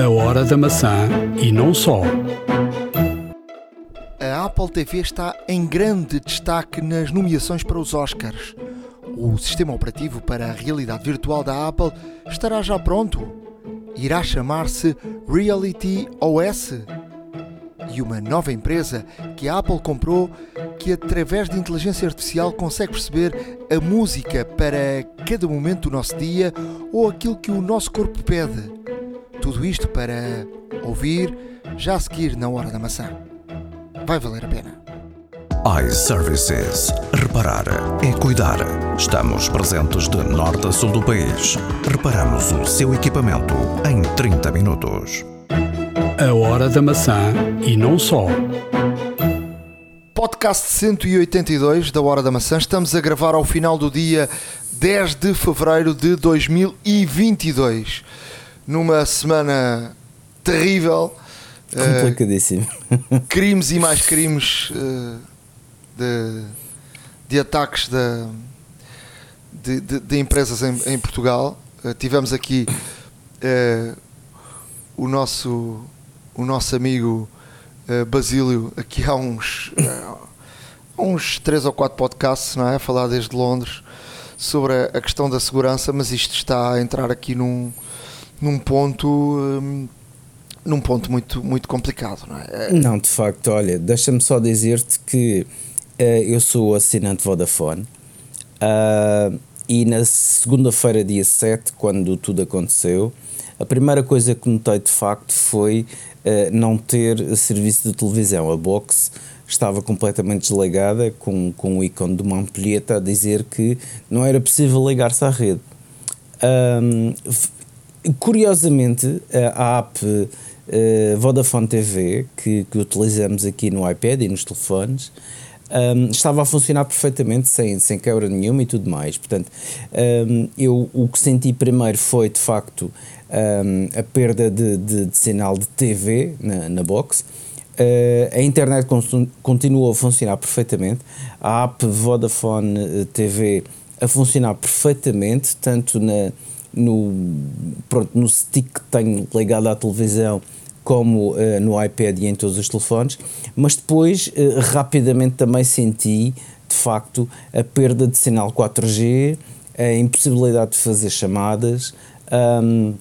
A Hora da Maçã e não só. A Apple TV está em grande destaque nas nomeações para os Oscars. O sistema operativo para a realidade virtual da Apple estará já pronto. Irá chamar-se Reality OS. E uma nova empresa que a Apple comprou, que através de inteligência artificial consegue perceber a música para cada momento do nosso dia ou aquilo que o nosso corpo pede. Tudo isto para ouvir já a seguir na hora da maçã. Vai valer a pena. iServices. Reparar é cuidar. Estamos presentes de norte a sul do país. Reparamos o seu equipamento em 30 minutos. A Hora da Maçã e não só. Podcast 182 da Hora da Maçã. Estamos a gravar ao final do dia 10 de fevereiro de 2022. Numa semana terrível. eh, Complicadíssimo. crimes e mais crimes eh, de, de ataques da- de, de- de empresas em, em Portugal. Eh, tivemos aqui o, nosso, o nosso amigo Basílio, aqui há uns, há uns três ou quatro podcasts, não é? A falar desde Londres sobre a, a questão da segurança, mas isto está a entrar aqui num, num ponto. hum, num ponto muito, muito complicado, não é? Não, de facto, olha, deixa-me só dizer-te que eh, eu sou assinante Vodafone ah, e na segunda-feira, dia 7, quando tudo aconteceu, a primeira coisa que notei de facto foi eh, não ter serviço de televisão. A box estava completamente desligada, com, com o ícone de uma ampulheta a dizer que não era possível ligar-se à rede. Ahm, f- curiosamente, a app eh, Vodafone TV, que, que utilizamos aqui no iPad e nos telefones, ahm, estava a funcionar perfeitamente, sem, sem quebra nenhuma e tudo mais. Portanto, ahm, eu o que senti primeiro foi, de facto, ahm, a perda de, de- de sinal de TV na, na box. Uh, a internet con- continuou a funcionar perfeitamente, a app Vodafone eh, TV a funcionar perfeitamente, tanto na, no, pronto, no stick que tenho ligado à televisão como eh, no iPad e em todos os telefones, mas depois eh, rapidamente também senti de facto a perda de sinal 4G, a impossibilidade de fazer chamadas. ahm,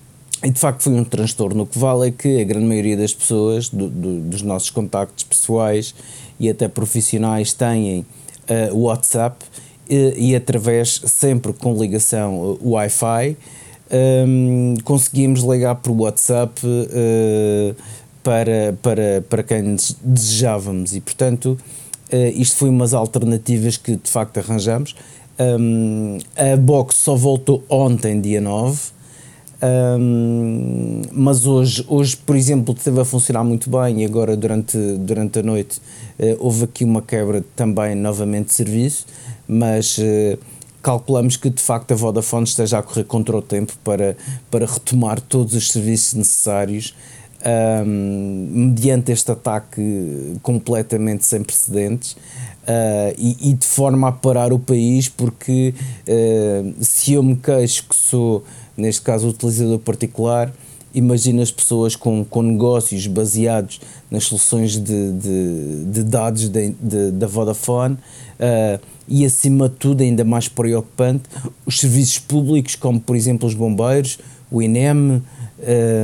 e de facto foi um transtorno. O que vale é que a grande maioria das pessoas, do- do- dos nossos contactos pessoais e até profissionais, têm o WhatsApp e através, sempre com ligação eh, Wi-Fi, ehm, conseguimos ligar por WhatsApp eh, para, para, para quem des- desejávamos e, portanto, eh, isto foi umas alternativas que de facto arranjamos. Ehm, a box só voltou ontem, dia 9. Ahm, mas hoje, hoje, por exemplo, esteve a funcionar muito bem e agora durante, durante a noite eh, houve aqui uma quebra também novamente de serviço, mas eh, calculamos que de facto a Vodafone esteja a correr contra o tempo para, para retomar todos os serviços necessários ahm, mediante este ataque completamente sem precedentes. ah, e, e de forma a parar o país, porque ah, se eu me queixo que sou, neste caso, utilizador particular, imagina as pessoas com, com negócios baseados nas soluções de, de, de dados da Vodafone ah, e, acima de tudo, ainda mais preocupante, os serviços públicos, como por exemplo os bombeiros, o INEM,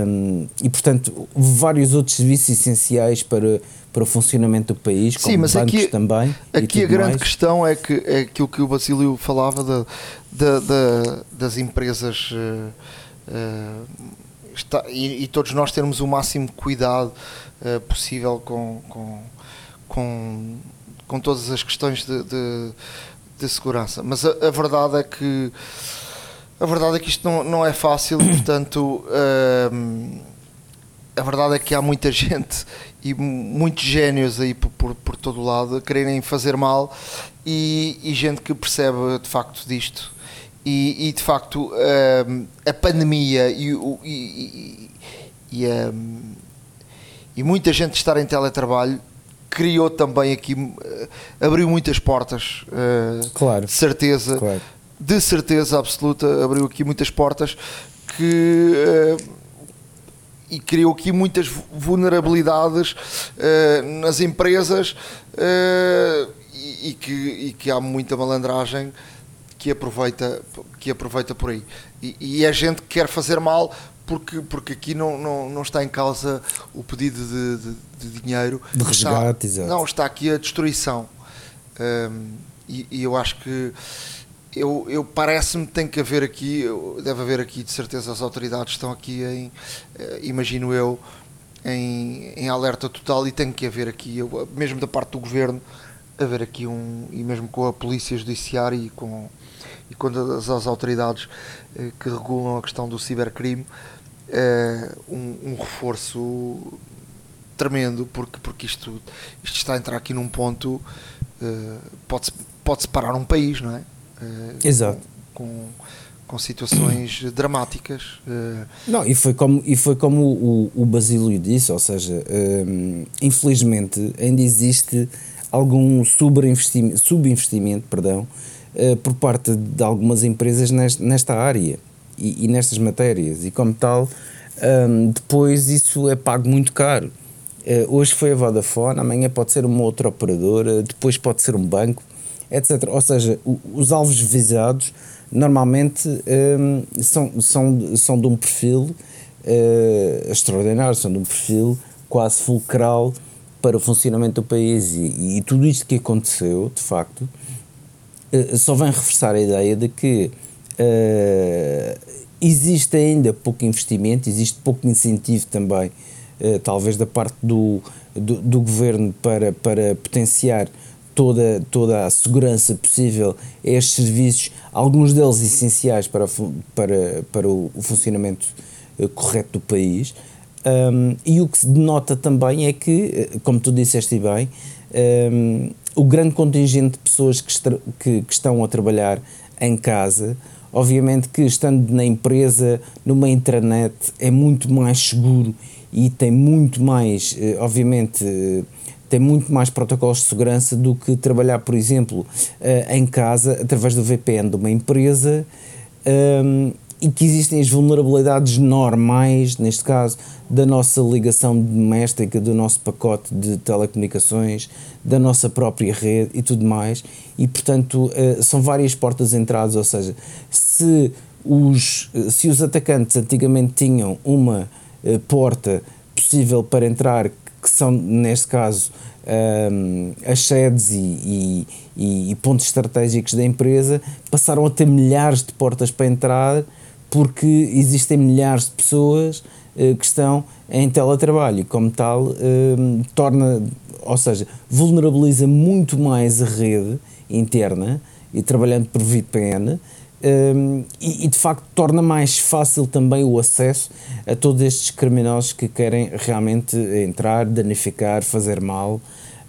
um, e portanto vários outros serviços essenciais para, para o funcionamento do país, como Sim, mas bancos aqui, também. aqui a grande mais. questão é que é aquilo que o Basílio falava da, da- da- das empresas eh, eh, está- e, e todos nós termos o máximo cuidado eh, possível com, com, com, com todas as questões de, de- de segurança. Mas a, a verdade é que a verdade é que isto não, não é fácil, portanto ehm, a verdade é que há muita gente e mu- muitos génios aí por, por, por todo o lado a quererem fazer mal e, e gente que percebe de facto disto. E, e, de facto ehm, a pandemia e, e, e, e, ehm, e muita gente estar em teletrabalho criou também aqui, eh, abriu muitas portas, eh, Claro. de certeza Claro. de certeza absoluta, abriu aqui muitas portas que eh, e criou aqui muitas vulnerabilidades uh, nas empresas uh, e, e, que, e que há muita malandragem que aproveita, que aproveita por aí. E, e é gente que quer fazer mal porque, porque aqui não, não, não está em causa o pedido de, de, de dinheiro. De resgate, está. Não, está aqui a destruição. Um, e, e, eu acho que eu, eu parece-me que tem que haver aqui, deve haver aqui de certeza as autoridades estão aqui em, eh, imagino eu, em, em alerta total e tem que haver aqui, eu, mesmo da parte do governo, haver aqui um, e mesmo com a polícia judiciária e com, e com as, as autoridades eh, que regulam a questão do cibercrime, um, um, reforço tremendo, porque, porque isto, isto está a entrar aqui num ponto, eh, pode-se pode separar um país, não é? Eh, Exato. Com, com, com situações dramáticas. Eh. Não, e foi como, e foi como o, o Basílio disse, ou seja, um, infelizmente ainda existe algum subinvestimento, subinvestimento perdão, uh, por parte de algumas empresas nesta, nesta área e, e, nestas matérias, e como tal, um, depois isso é pago muito caro. Uh, hoje foi a Vodafone, amanhã pode ser uma outra operadora, depois pode ser um banco etc. Ou seja, os alvos visados normalmente um, são, são, são de um perfil uh, extraordinário, são de um perfil quase fulcral para o funcionamento do país e, e tudo isto que aconteceu, de facto, uh, só vem reforçar a ideia de que uh, existe ainda pouco investimento, existe pouco incentivo também, talvez da parte do, do, do governo para, para potenciar toda, toda a segurança possível a estes serviços, alguns deles essenciais para, para, para o, funcionamento uh, correto do país. Um, e o que se denota também é que, eh, como tu disseste bem, um, o grande contingente de pessoas que, que, que, estão a trabalhar em casa, obviamente que estando na empresa, numa intranet, é muito mais seguro e tem muito mais, eh, obviamente, tem muito mais protocolos de segurança do que trabalhar, por exemplo, eh, em casa através do VPN de uma empresa ehm, e que existem as vulnerabilidades normais, neste caso, da nossa ligação doméstica, do nosso pacote de telecomunicações, da nossa própria rede e tudo mais. E, portanto, uh, são várias portas de entrada, ou seja, se os, se os atacantes antigamente tinham uma uh, porta possível para entrar que são, neste caso, um, as sedes e, e, e, pontos estratégicos da empresa, passaram a ter milhares de portas para entrar porque existem milhares de pessoas uh, que estão em teletrabalho e, como tal, um, torna, ou seja, vulnerabiliza muito mais a rede interna e trabalhando por VPN um, e, e, de facto torna mais fácil também o acesso a todos estes criminosos que querem realmente entrar, danificar, fazer mal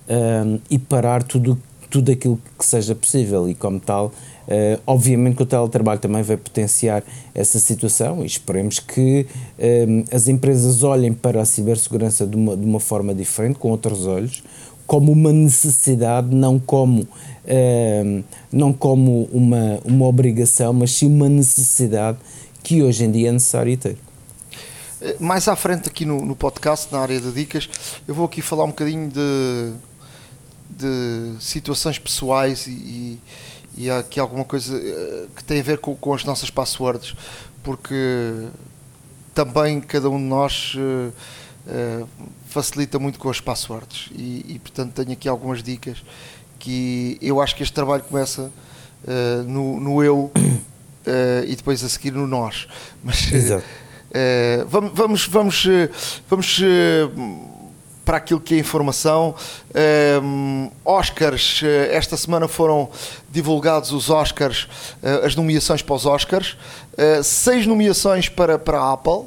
um, e parar tudo, tudo aquilo que seja possível e como tal Uh, obviamente que o teletrabalho também vai potenciar essa situação e esperemos que um, as empresas olhem para a cibersegurança de uma, de uma forma diferente, com outros olhos, como uma necessidade, não como não como uma, uma obrigação, mas sim uma necessidade que hoje em dia é necessário ter. Eh, mais à frente aqui no, no podcast, na área de dicas, eu vou aqui falar um bocadinho de, de situações pessoais e, e há aqui alguma coisa eh, que tem a ver com, com as nossas passwords, porque também cada um de nós uh, facilita muito com as passwords e, e, portanto tenho aqui algumas dicas que eu acho que este trabalho começa uh, no, no, eu uh, e depois a seguir no nós. Mas uh, vamos, vamos, vamos, vamos para aquilo que é informação. Oscars, esta semana foram divulgados os Oscars, as nomeações para os Oscars, seis nomeações para, para a Apple.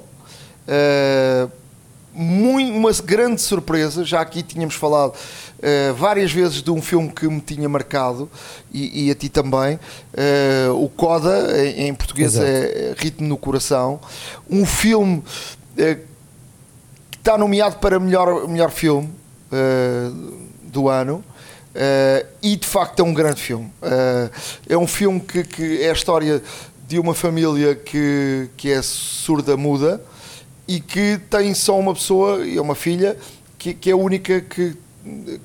Muito, uma grande surpresa, já aqui tínhamos falado uh, várias vezes de um filme que me tinha marcado e, e a ti também. Uh, o Coda, em, em português Exato. é Ritmo no Coração. Um filme uh, está nomeado para melhor, melhor filme do ano. e de facto é um grande filme. é um filme que, que é a história de uma família que, que é surda-muda e que tem só uma pessoa, e é uma filha, que, que é a única que,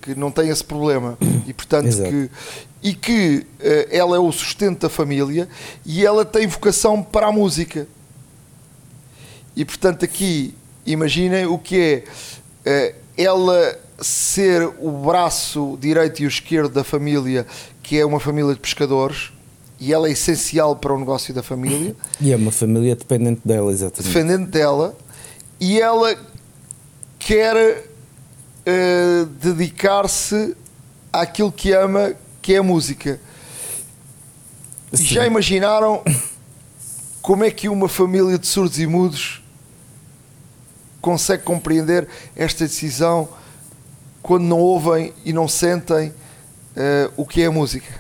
que não tem esse problema. E portanto Exato. que e que eh, ela é o sustento da família e ela tem vocação para a música. E portanto aqui imaginem o que é eh, ela ser o braço direito e o esquerdo da família, que é uma família de pescadores, e ela é essencial para o negócio da família, E é uma família dependente dela, exatamente. defendendo dela, e ela quer eh, dedicar-se àquilo que ama, que é a música. Sim. Já imaginaram como é que uma família de surdos e mudos consegue compreender esta decisão quando não ouvem e não sentem eh, o que é a música?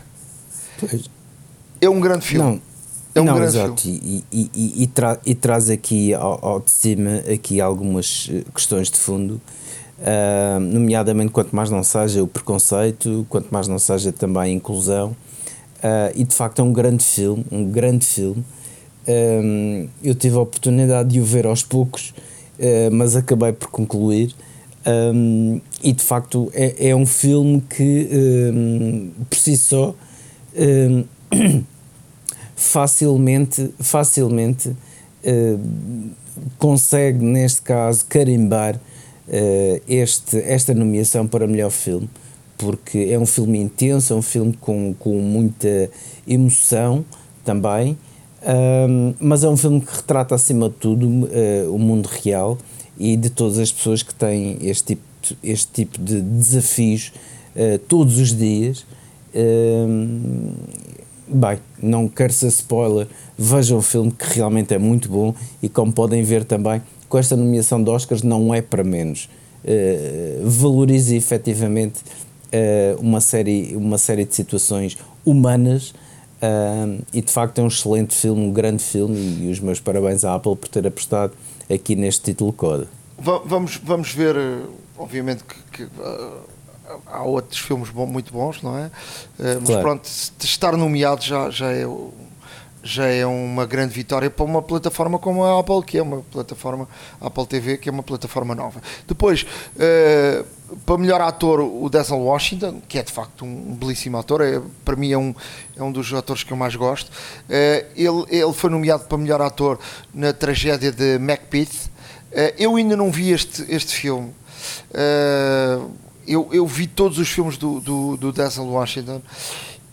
Pois. É um grande filme. Não, É um não, grande exato. E, e- e- e tra- e traz aqui ao, ao de cima aqui algumas eh, questões de fundo, ah, nomeadamente quanto mais não seja o preconceito, quanto mais não seja também a inclusão. Ah, e de facto é um grande filme, um grande filme. Ah, eu tive a oportunidade de o ver aos poucos, mas acabei por concluir. Ah, e de facto é, é um filme que ah, por si só ah, facilmente, facilmente eh, consegue, neste caso, carimbar eh, este, esta nomeação para melhor filme, porque é um filme intenso, é um filme com, com muita emoção também, ahm, mas é um filme que retrata, acima de tudo, eh, o mundo real e de todas as pessoas que têm este tipo, este tipo de desafios eh, todos os dias. Ahm, Bem, não quero ser spoiler, vejam o filme que realmente é muito bom e como podem ver também, com esta nomeação de Oscars não é para menos. Uh, valoriza efetivamente uh, uma, série, uma série de situações humanas e de facto é um excelente filme, um grande filme e, os meus parabéns à Apple por ter apostado aqui neste título Coda. Va- Vamos, vamos ver, eh, obviamente que, que, eh, há outros filmes bom- muito bons, não é? Eh, Mas Claro. pronto, estar nomeado já, já, é, já é uma grande vitória para uma plataforma como a Apple, que é uma plataforma, Apple TV, que é uma plataforma nova. Depois, eh, para melhor ator, o Denzel Washington, que é de facto um belíssimo ator, é, para mim é um, é um dos atores que eu mais gosto. Eh, ele, ele foi nomeado para melhor ator na tragédia de Macbeth. Eh, eu ainda não vi este, este filme. Eu, eu vi todos os filmes do, do, do Denzel Washington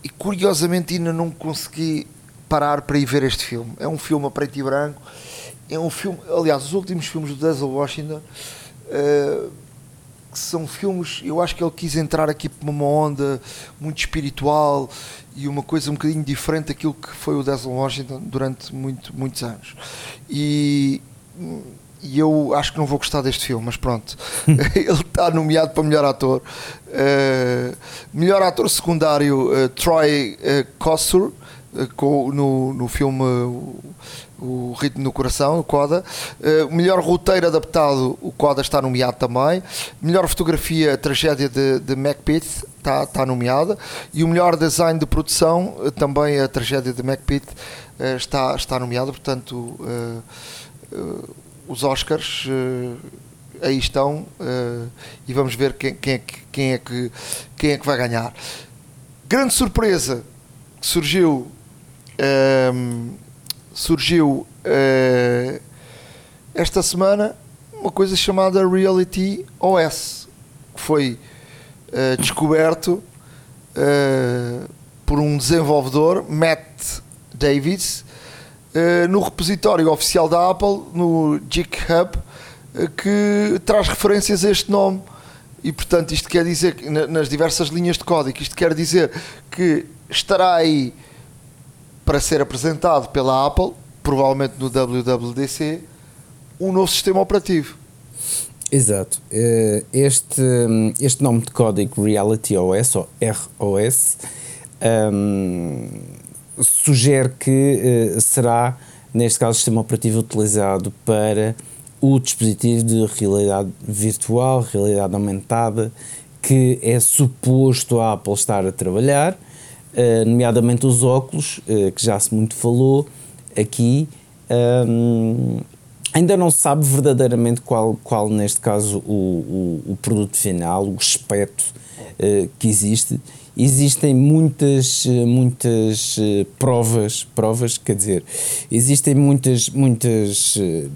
e curiosamente ainda não consegui parar para ir ver este filme. É um filme a preto e branco. É um filme, aliás, os últimos filmes do Denzel Washington que são filmes, eu acho que ele quis entrar aqui por uma onda muito espiritual e uma coisa um bocadinho diferente daquilo que foi o Denzel Washington durante muito, muitos anos. E, e eu acho que não vou gostar deste filme, mas pronto. ele está nomeado para melhor ator. Uh, melhor ator secundário, uh, Troy uh, Kossur, uh, no, no filme o Ritmo no Coração, o Coda. Uh, melhor roteiro adaptado, o Coda está nomeado também. Melhor fotografia, a tragédia de, de Macbeth está, está nomeada. E o melhor design de produção, uh, também a tragédia de Macbeth está, está nomeada. Portanto, os Oscars aí estão e vamos ver quem, quem, é que, quem, é que, quem é que vai ganhar. Grande surpresa que surgiu. Um, surgiu uh, esta semana uma coisa chamada Reality OS, que foi uh, descoberto uh, por um desenvolvedor, Matt Davis, uh, no repositório oficial da Apple, no GitHub, que traz referências a este nome. E portanto, isto quer dizer nas diversas linhas de código, isto quer dizer que estará aí para ser apresentado pela Apple, provavelmente no WWDC, um novo sistema operativo. Exato. Eh, Este, este nome de código Reality OS ou ROS hum, sugere que eh, será, neste caso, o sistema operativo utilizado para o dispositivo de realidade virtual, realidade aumentada, que é suposto a Apple estar a trabalhar, eh, nomeadamente os óculos, eh, que já se muito falou aqui. hum, ainda não se sabe verdadeiramente qual, qual neste caso, o, o, o produto final, o aspecto uh, que existe. Existem muitas, muitas uh, provas, provas, quer dizer, existem muitas, muitas, uh,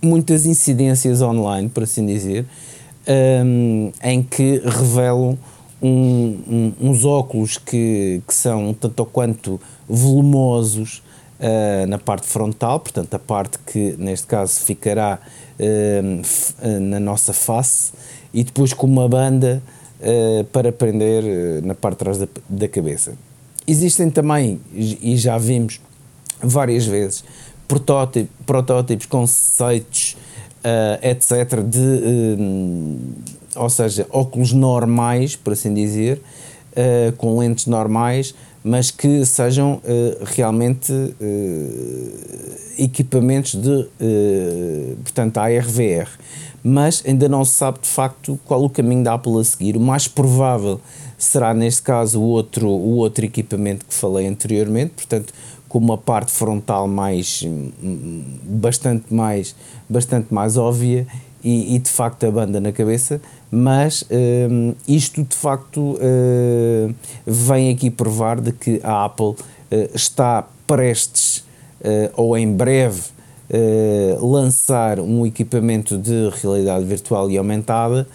muitas incidências online, por assim dizer, um, em que revelam um, um, uns óculos que, que são tanto ou quanto volumosos uh, na parte frontal, portanto, a parte que neste caso ficará uh, na nossa face, e depois com uma banda uh, para prender na parte de trás da, da cabeça. Existem também, e já vimos várias vezes, protótipos, protótipos conceitos, etc., de, ou seja, óculos normais, por assim dizer, com lentes normais, mas que sejam uh, realmente uh, equipamentos de, uh, portanto, ARVR. Mas ainda não se sabe de facto qual o caminho da Apple a seguir. O mais provável será, neste caso, o outro, o outro equipamento que falei anteriormente, portanto, com uma parte frontal mais bastante mais bastante mais óbvia e, e de facto a banda na cabeça mas um, isto de facto uh, vem aqui provar de que a Apple uh, está prestes uh, ou em breve lançar um equipamento de realidade virtual e aumentada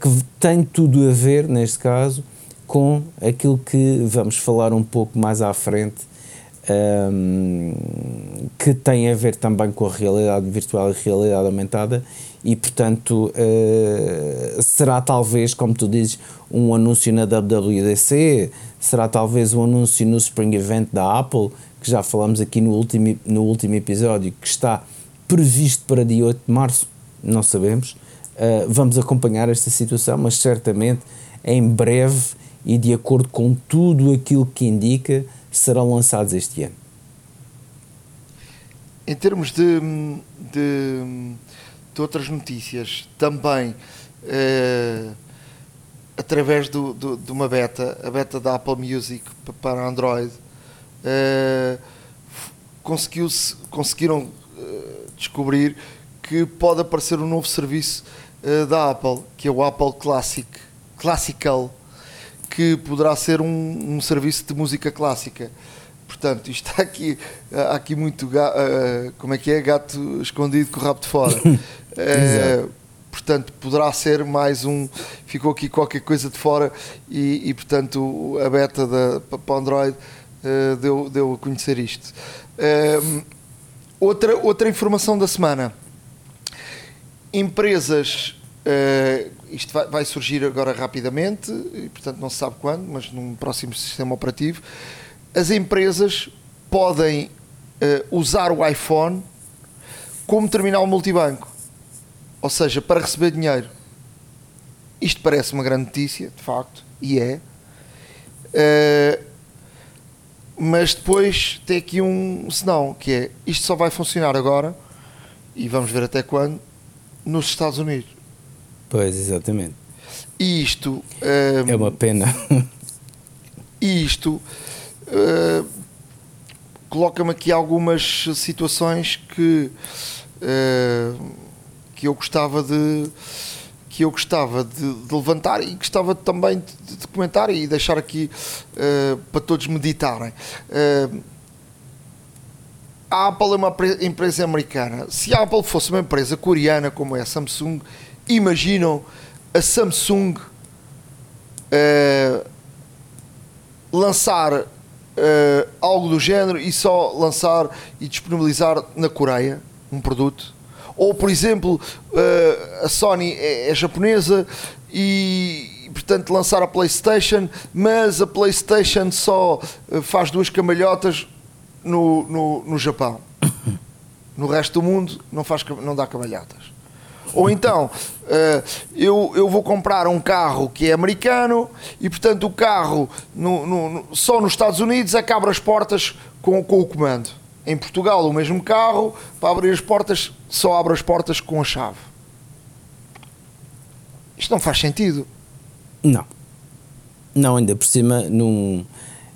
que tem tudo a ver, neste caso, com aquilo que vamos falar um pouco mais à frente um, que tem a ver também com a realidade virtual e realidade aumentada e portanto uh, será talvez, como tu dizes, um anúncio na WWDC, será talvez um anúncio no Spring Event da Apple, que já falamos aqui no último, no último episódio, que está previsto para dia 8 de março, não sabemos. Uh, vamos acompanhar esta situação, mas certamente em breve e de acordo com tudo aquilo que indica, serão lançados este ano. Em termos de, de de outras notícias também uh, através do, do, de uma beta, a beta da Apple Music para Android, conseguiu-se, conseguiram uh, descobrir que pode aparecer um novo serviço da Apple, que é o Apple Classic, Classical, que poderá ser um, um serviço de música clássica. Portanto, isto está aqui, há aqui muito, como é que é, gato escondido com o rabo de fora. Uh, portanto, poderá ser mais um. Ficou aqui qualquer coisa de fora e, e portanto, a beta da, para Android uh, deu, deu a conhecer isto. Uh, outra, outra informação da semana: empresas. Isto vai, vai, surgir agora rapidamente, e portanto não se sabe quando, mas num próximo sistema operativo. As empresas podem usar o iPhone como terminal multibanco ou seja, para receber dinheiro. Isto parece uma grande notícia, de facto, e é. Uh, mas depois tem aqui um senão, que é isto só vai funcionar agora, e vamos ver até quando, nos Estados Unidos. Pois, exatamente. E isto. Uh, é uma pena. E isto. Uh, coloca-me aqui algumas situações que uh, que eu gostava de que eu gostava de, de levantar e gostava também de, de comentar e deixar aqui uh, para todos meditarem. Uh, a Apple é uma empresa americana. Se a Apple fosse uma empresa coreana como é a Samsung, imaginam a Samsung uh, lançar algo do género e só lançar e disponibilizar na Coreia um produto ou, por exemplo, eh, a Sony é, é japonesa e, portanto, lançar a PlayStation, mas a PlayStation só faz duas camalhotas no, no, no Japão. No resto do mundo não, faz, não dá camalhotas. Ou então, uh, eu, eu vou comprar um carro que é americano e, portanto, o carro no, no, só nos Estados Unidos é que abre as portas com, com o comando. Em Portugal, o mesmo carro, para abrir as portas, só abre as portas com a chave. Isto não faz sentido. Não. Não, ainda por cima, num,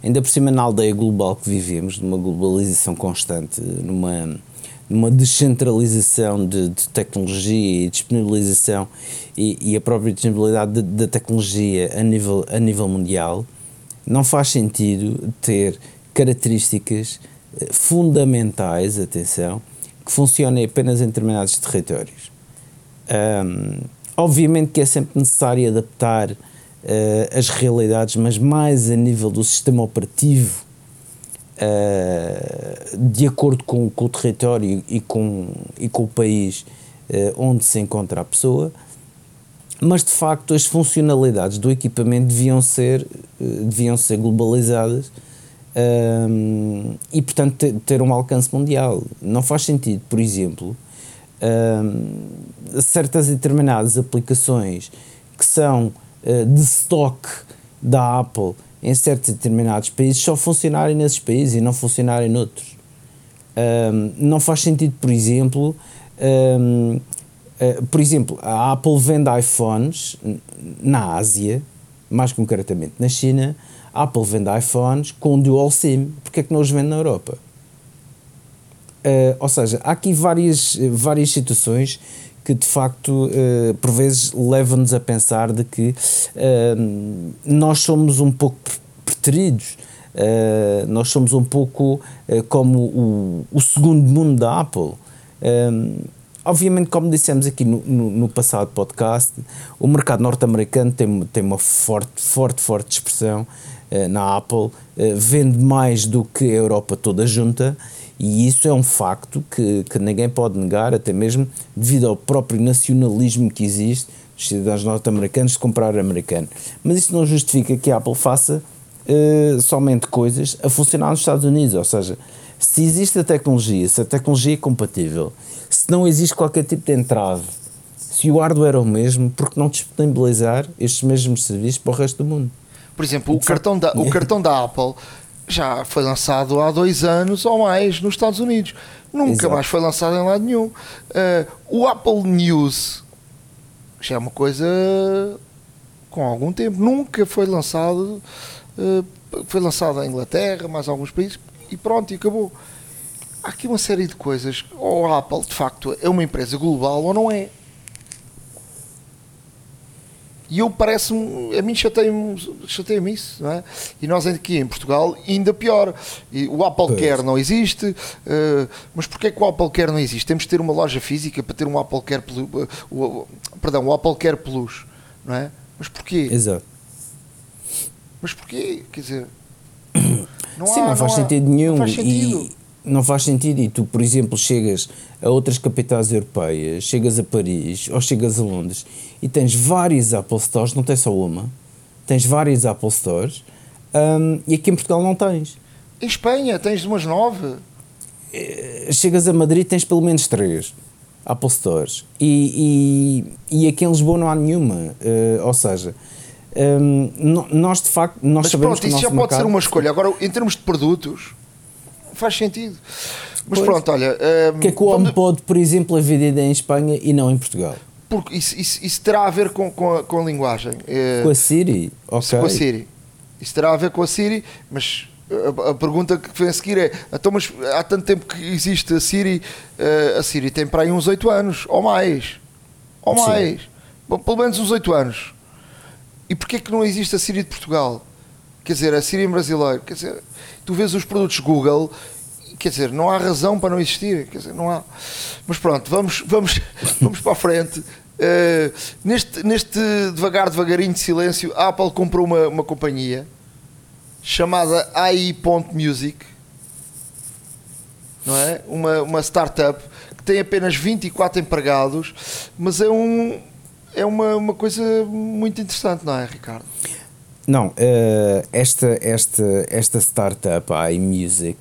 ainda por cima na aldeia global que vivemos, numa globalização constante, numa, uma descentralização de, de tecnologia e disponibilização e, e a própria disponibilidade da tecnologia a nível, a nível mundial, não faz sentido ter características eh, fundamentais, atenção, que funcionem apenas em determinados territórios. Um, obviamente que é sempre necessário adaptar uh, as realidades, mas mais a nível do sistema operativo uh, de acordo com, com, o território e com, e com o país uh, onde se encontra a pessoa, mas de facto as funcionalidades do equipamento deviam ser, uh, deviam ser globalizadas e, portanto, ter, ter, um alcance mundial. Não faz sentido, por exemplo, certas determinadas aplicações que são de stock da Apple em certos determinados países só funcionarem nesses países e não funcionarem noutros. Um, não faz sentido, por exemplo, um, uh, ah, por exemplo, a Apple vende iPhones na Ásia, mais concretamente na China, a Apple vende iPhones com dual SIM, porque é que não os vende na Europa? Uh, ou seja, há aqui várias, várias situações que de facto uh, por vezes levam-nos a pensar de que uh, nós somos um pouco preteridos. Uh, nós somos um pouco como o, o, segundo mundo da Apple. obviamente, como dissemos aqui no, no, no passado podcast, o mercado norte-americano tem, tem uma forte, forte, forte expressão na Apple, vende mais do que a Europa toda junta e isso é um facto que, que ninguém pode negar, até mesmo devido ao próprio nacionalismo que existe dos cidadãos norte-americanos de comprar americano. Mas isso não justifica que a Apple faça uh, somente coisas a funcionar nos Estados Unidos, ou seja, se existe a tecnologia, se a tecnologia é compatível, se não existe qualquer tipo de entrave, se o hardware é o mesmo, por que não disponibilizar estes mesmos serviços para o resto do mundo? Por exemplo, o cartão, da, o cartão da Apple já foi lançado há dois anos ou mais nos Estados Unidos. Nunca Exato. mais foi lançado em lado nenhum. Uh, o Apple News já é uma coisa com algum tempo. Nunca foi lançado. Uh, foi lançado em Inglaterra, mais alguns países, e pronto, e acabou. Há aqui uma série de coisas. Ou a Apple, de facto, é uma empresa global ou não é. E eu parece-me, a mim chateia-me chateia isso, não é? E nós aqui em Portugal, ainda pior. E o Apple pois. Care não existe, uh, mas porquê que o Apple Care não existe? Temos de ter uma loja física para ter um Apple Care uh, o, perdão, o Apple Care Plus, não é? Mas porquê? Exato. Mas porquê? Quer dizer, não Sim, há, não faz não sentido há, nenhum. Não faz sentido. E não faz sentido e tu, por exemplo, chegas a outras capitais europeias, chegas a Paris ou chegas a Londres e tens vários Apple Stores, não tens só uma, tens vários Apple Stores um, e aqui em Portugal não tens. Em Espanha tens umas nove. Eh, chegas a Madrid tens pelo menos três Apple Stores e, e, e aqui em Lisboa não há nenhuma, uh, ou seja... Um, nós de facto nós Mas sabemos pronto, isso já pode ser uma escolha. Agora, em termos de produtos, faz sentido. Mas pois. pronto, olha. Um, que é que o HomePod, por exemplo, é vendido em Espanha e não em Portugal? Porque isso, isso, isso terá a ver com, com, a, com a linguagem. Eh, com a Siri? Okay. Com a Siri. Isso terá a ver com a Siri, mas a, a, pergunta que vem a seguir é: então, mas há tanto tempo que existe a Siri, uh, a Siri tem para aí uns 8 anos, ou mais. Ou mais. Bom, pelo menos uns 8 anos. E porquê que não existe a Siri de Portugal? Quer dizer, a Siri em brasileiro. Quer dizer, tu vês os produtos Google, quer dizer, não há razão para não existir, quer dizer, não há. Mas pronto, vamos, vamos, vamos para a frente. Uh, neste, neste devagar, devagarinho de silêncio, a Apple comprou uma, uma companhia chamada AI.music, não é? Uma, uma startup que tem apenas 24 empregados, mas é, um, é uma, uma coisa muito interessante, não é, Ricardo? Não, uh, esta, esta, esta startup, a iMusic,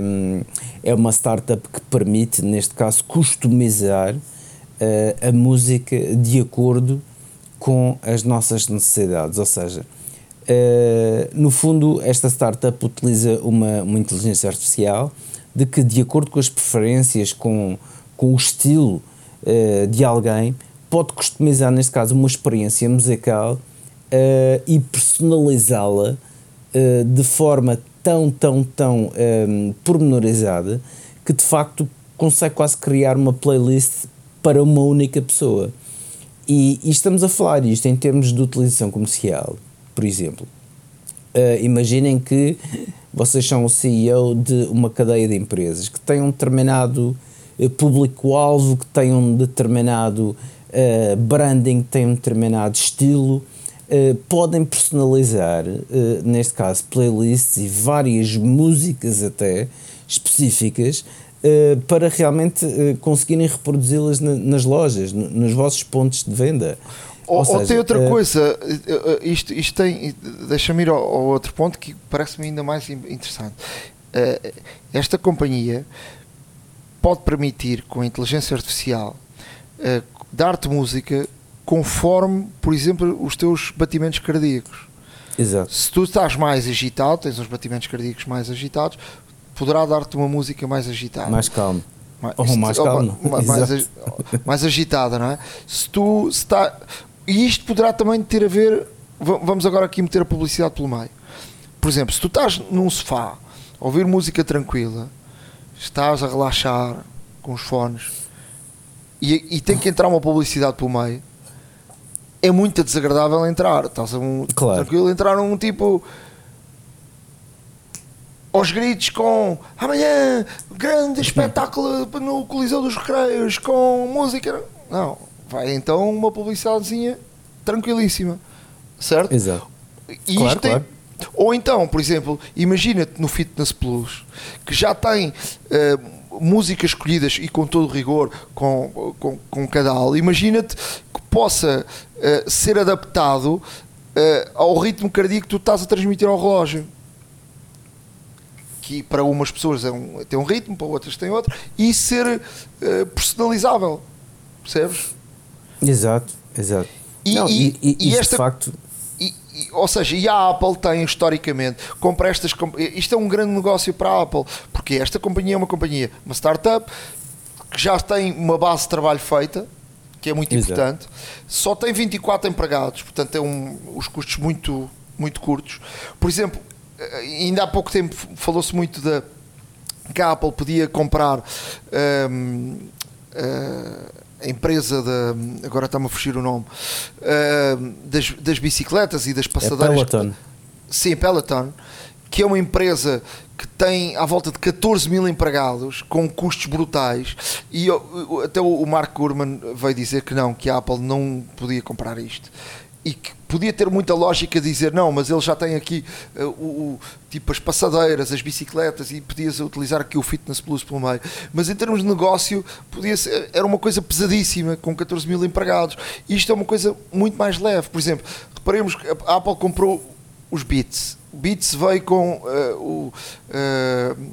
um, é uma startup que permite, neste caso, customizar uh, a música de acordo com as nossas necessidades. Ou seja, uh, no fundo, esta startup utiliza uma, uma inteligência artificial de que, de acordo com as preferências, com, com o estilo de alguém, pode customizar, neste caso, uma experiência musical uh, e personalizá-la uh, de forma tão, tão, tão um, ehm, pormenorizada que de facto consegue quase criar uma playlist para uma única pessoa. E, e estamos a falar isto em termos de utilização comercial, por exemplo. Uh, imaginem que vocês são o CEO de uma cadeia de empresas que tem um determinado público-alvo, que tem um determinado uh, branding, que tem um determinado estilo. Podem personalizar, neste caso, playlists e várias músicas até específicas Uh, para realmente uh, conseguirem reproduzi-las na, nas lojas, no, nos vossos pontos de venda. Ou, ou, seja, ou tem outra uh, coisa, isto, isto tem, deixa-me ir ao, ao, outro ponto que parece-me ainda mais interessante. esta companhia pode permitir, com a inteligência artificial, dar-te música conforme, por exemplo, os teus batimentos cardíacos. Exato. Se tu estás mais agitado, tens uns batimentos cardíacos mais agitados, poderá dar-te uma música mais agitada. Mais calma. Mais, Ou mais calma. Mais, mais, agitada, não é? Se tu se está. E isto poderá também ter a ver. Vamos agora aqui meter a publicidade pelo meio. Por exemplo, se tu estás num sofá a ouvir música tranquila, estás a relaxar com os fones e, e tem que entrar uma publicidade pelo meio, é muito desagradável entrar. Estás a um, claro. tranquilo, entrar um tipo aos gritos com amanhã, grande espetáculo no Coliseu dos Recreios, com música. Não, vai então uma publicidadezinha tranquilíssima, certo? Exato. E claro, tem, claro. Ou então, por exemplo, imagina-te no Fitness Plus que já tem uh, músicas escolhidas e com todo rigor, com, com, com cada aula, imagina-te que possa uh, ser adaptado uh, ao ritmo cardíaco que tu estás a transmitir ao relógio que para umas pessoas é um, tem um ritmo, para outras tem outro, e ser uh, personalizável. Percebes? Exato, exato. E, Não, e, e, e esta, facto. Ou seja, e a Apple tem historicamente, compra estas. Isto é um grande negócio para a Apple, porque esta companhia é uma companhia, uma startup, que já tem uma base de trabalho feita, que é muito Exato. importante, só tem 24 empregados, portanto, é um, os custos muito, muito curtos. Por exemplo, ainda há pouco tempo falou-se muito da que a Apple podia comprar um, uh, a empresa da agora está-me a fugir o nome uh, das, das, bicicletas e das é passadeiras. É Peloton. Sim, Peloton, que é uma empresa que tem à volta de 14 mil empregados com custos brutais e até o Mark Gurman veio dizer que não, que a Apple não podia comprar isto e que podia ter muita lógica dizer não, mas ele já tem aqui uh, o, o, tipo as passadeiras, as bicicletas e podias utilizar aqui o Fitness Plus pelo meio. Mas em termos de negócio, podia ser, era uma coisa pesadíssima com 14 mil empregados. Isto é uma coisa muito mais leve. Por exemplo, reparemos que a Apple comprou os Beats. O Beats veio com uh, o. Uh,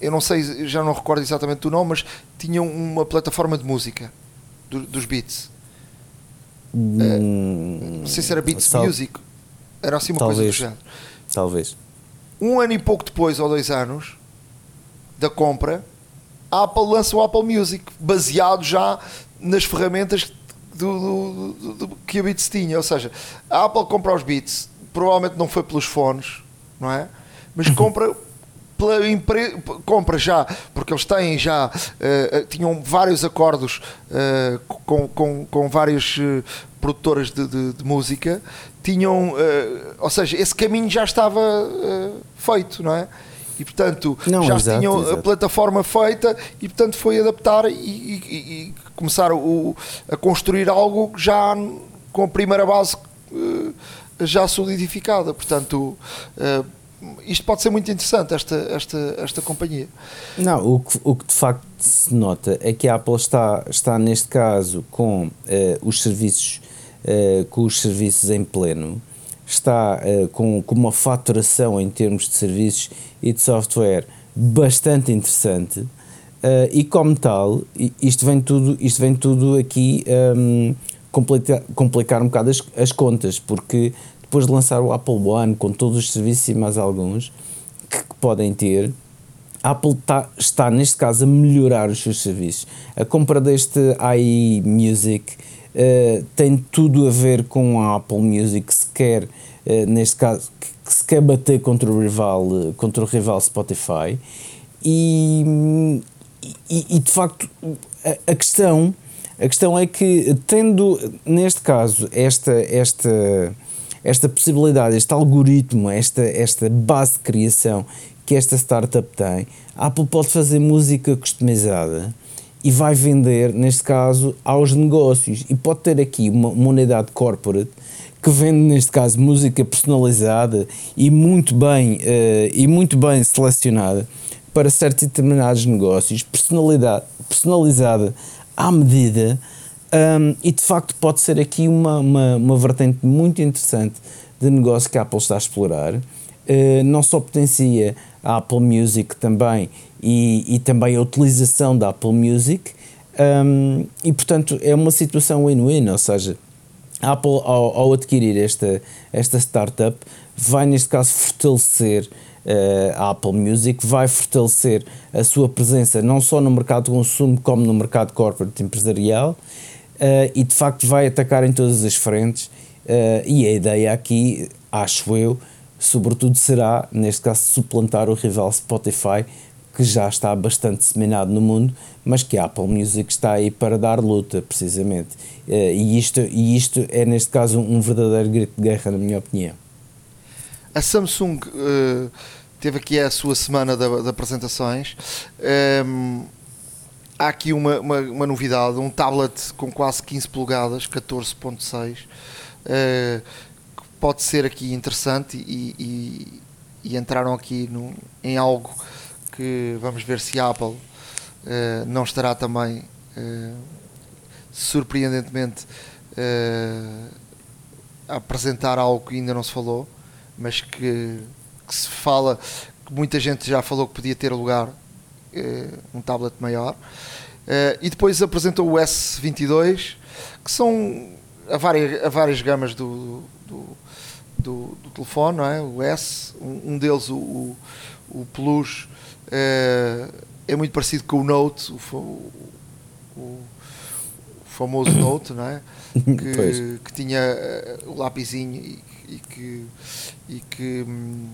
eu não sei, já não recordo exatamente o nome, mas tinham uma plataforma de música do, dos Beats Hum, não sei se era Beats tal, Music, era assim uma talvez, coisa do género. Talvez. Um ano e pouco depois, ou dois anos, da compra, a Apple lança o Apple Music, baseado já nas ferramentas do, do, do, do, que a Beats tinha. Ou seja, a Apple compra os Beats, provavelmente não foi pelos fones, não é? Mas compra pela empresa, compra já, porque eles têm já, uh, tinham vários acordos uh, com, com, com várias uh, produtoras de, de, de, música, tinham, ou seja, esse caminho já estava feito, não é? E portanto não, já exato, tinham exato. a plataforma feita e portanto foi adaptar e, e, e começar o, a construir algo já com a primeira base já solidificada. Portanto, isto pode ser muito interessante, esta, esta, esta companhia. Não, o que, o que de facto se nota é que a Apple está, está neste caso com uh, os serviços uh, com os serviços em pleno, está uh, com, com uma faturação em termos de serviços e de software bastante interessante e como tal, isto vem tudo, isto vem tudo aqui um, ehm, complicar, complicar um bocado as, as contas, porque depois de lançar o Apple One com todos os serviços e mais alguns que, que podem ter, a Apple tá, está neste caso a melhorar os seus serviços. A compra deste iMusic uh, tem tudo a ver com a Apple Music, se quer, uh, neste caso, que, se quer bater contra o rival, contra o rival Spotify. E, e, e, de facto a, a, questão a questão é que tendo neste caso esta esta esta possibilidade este algoritmo esta esta base de criação que esta startup tem a Apple pode fazer música customizada e vai vender neste caso aos negócios. E pode ter aqui uma, uma unidade corporate que vende neste caso música personalizada e muito bem uh, e muito bem selecionada para certos determinados negócios, personalidade, personalizada à medida, um, e de facto pode ser aqui uma, uma, uma, vertente muito interessante de negócio que a Apple está a explorar. Uh, não só potencia a Apple Music também e, e também a utilização da Apple Music, um, e portanto é uma situação win-win, ou seja, a Apple ao, ao adquirir esta, esta startup vai neste caso fortalecer a Apple Music vai fortalecer a sua presença não só no mercado de consumo como no mercado corporate empresarial uh, e de facto vai atacar em todas as frentes uh, e a ideia aqui, acho eu, sobretudo será, neste caso, suplantar o rival Spotify que já está bastante disseminado no mundo, mas que a Apple Music está aí para dar luta, precisamente. e, isto, e isto é, neste caso, um verdadeiro grito de guerra, na minha opinião. A Samsung uh, teve aqui a sua semana de, de apresentações. Um, há aqui uma, uma, uma, novidade, um tablet com quase 15 polegadas, 14.6, uh, que pode ser aqui interessante e, e, e entraram aqui no, em algo que vamos ver se a Apple uh, não estará também uh, surpreendentemente a apresentar algo que ainda não se falou, mas que que se fala, que muita gente já falou que podia ter lugar eh, um tablet maior. Uh, e depois apresentou o S22, que são a várias, a várias gamas do, do, do, do telefone, é? o S, um, deles, o, o, o Plus, uh, é muito parecido com o Note, o, o, famoso Note, não é? que, que tinha o lapizinho e, e que, e que hum,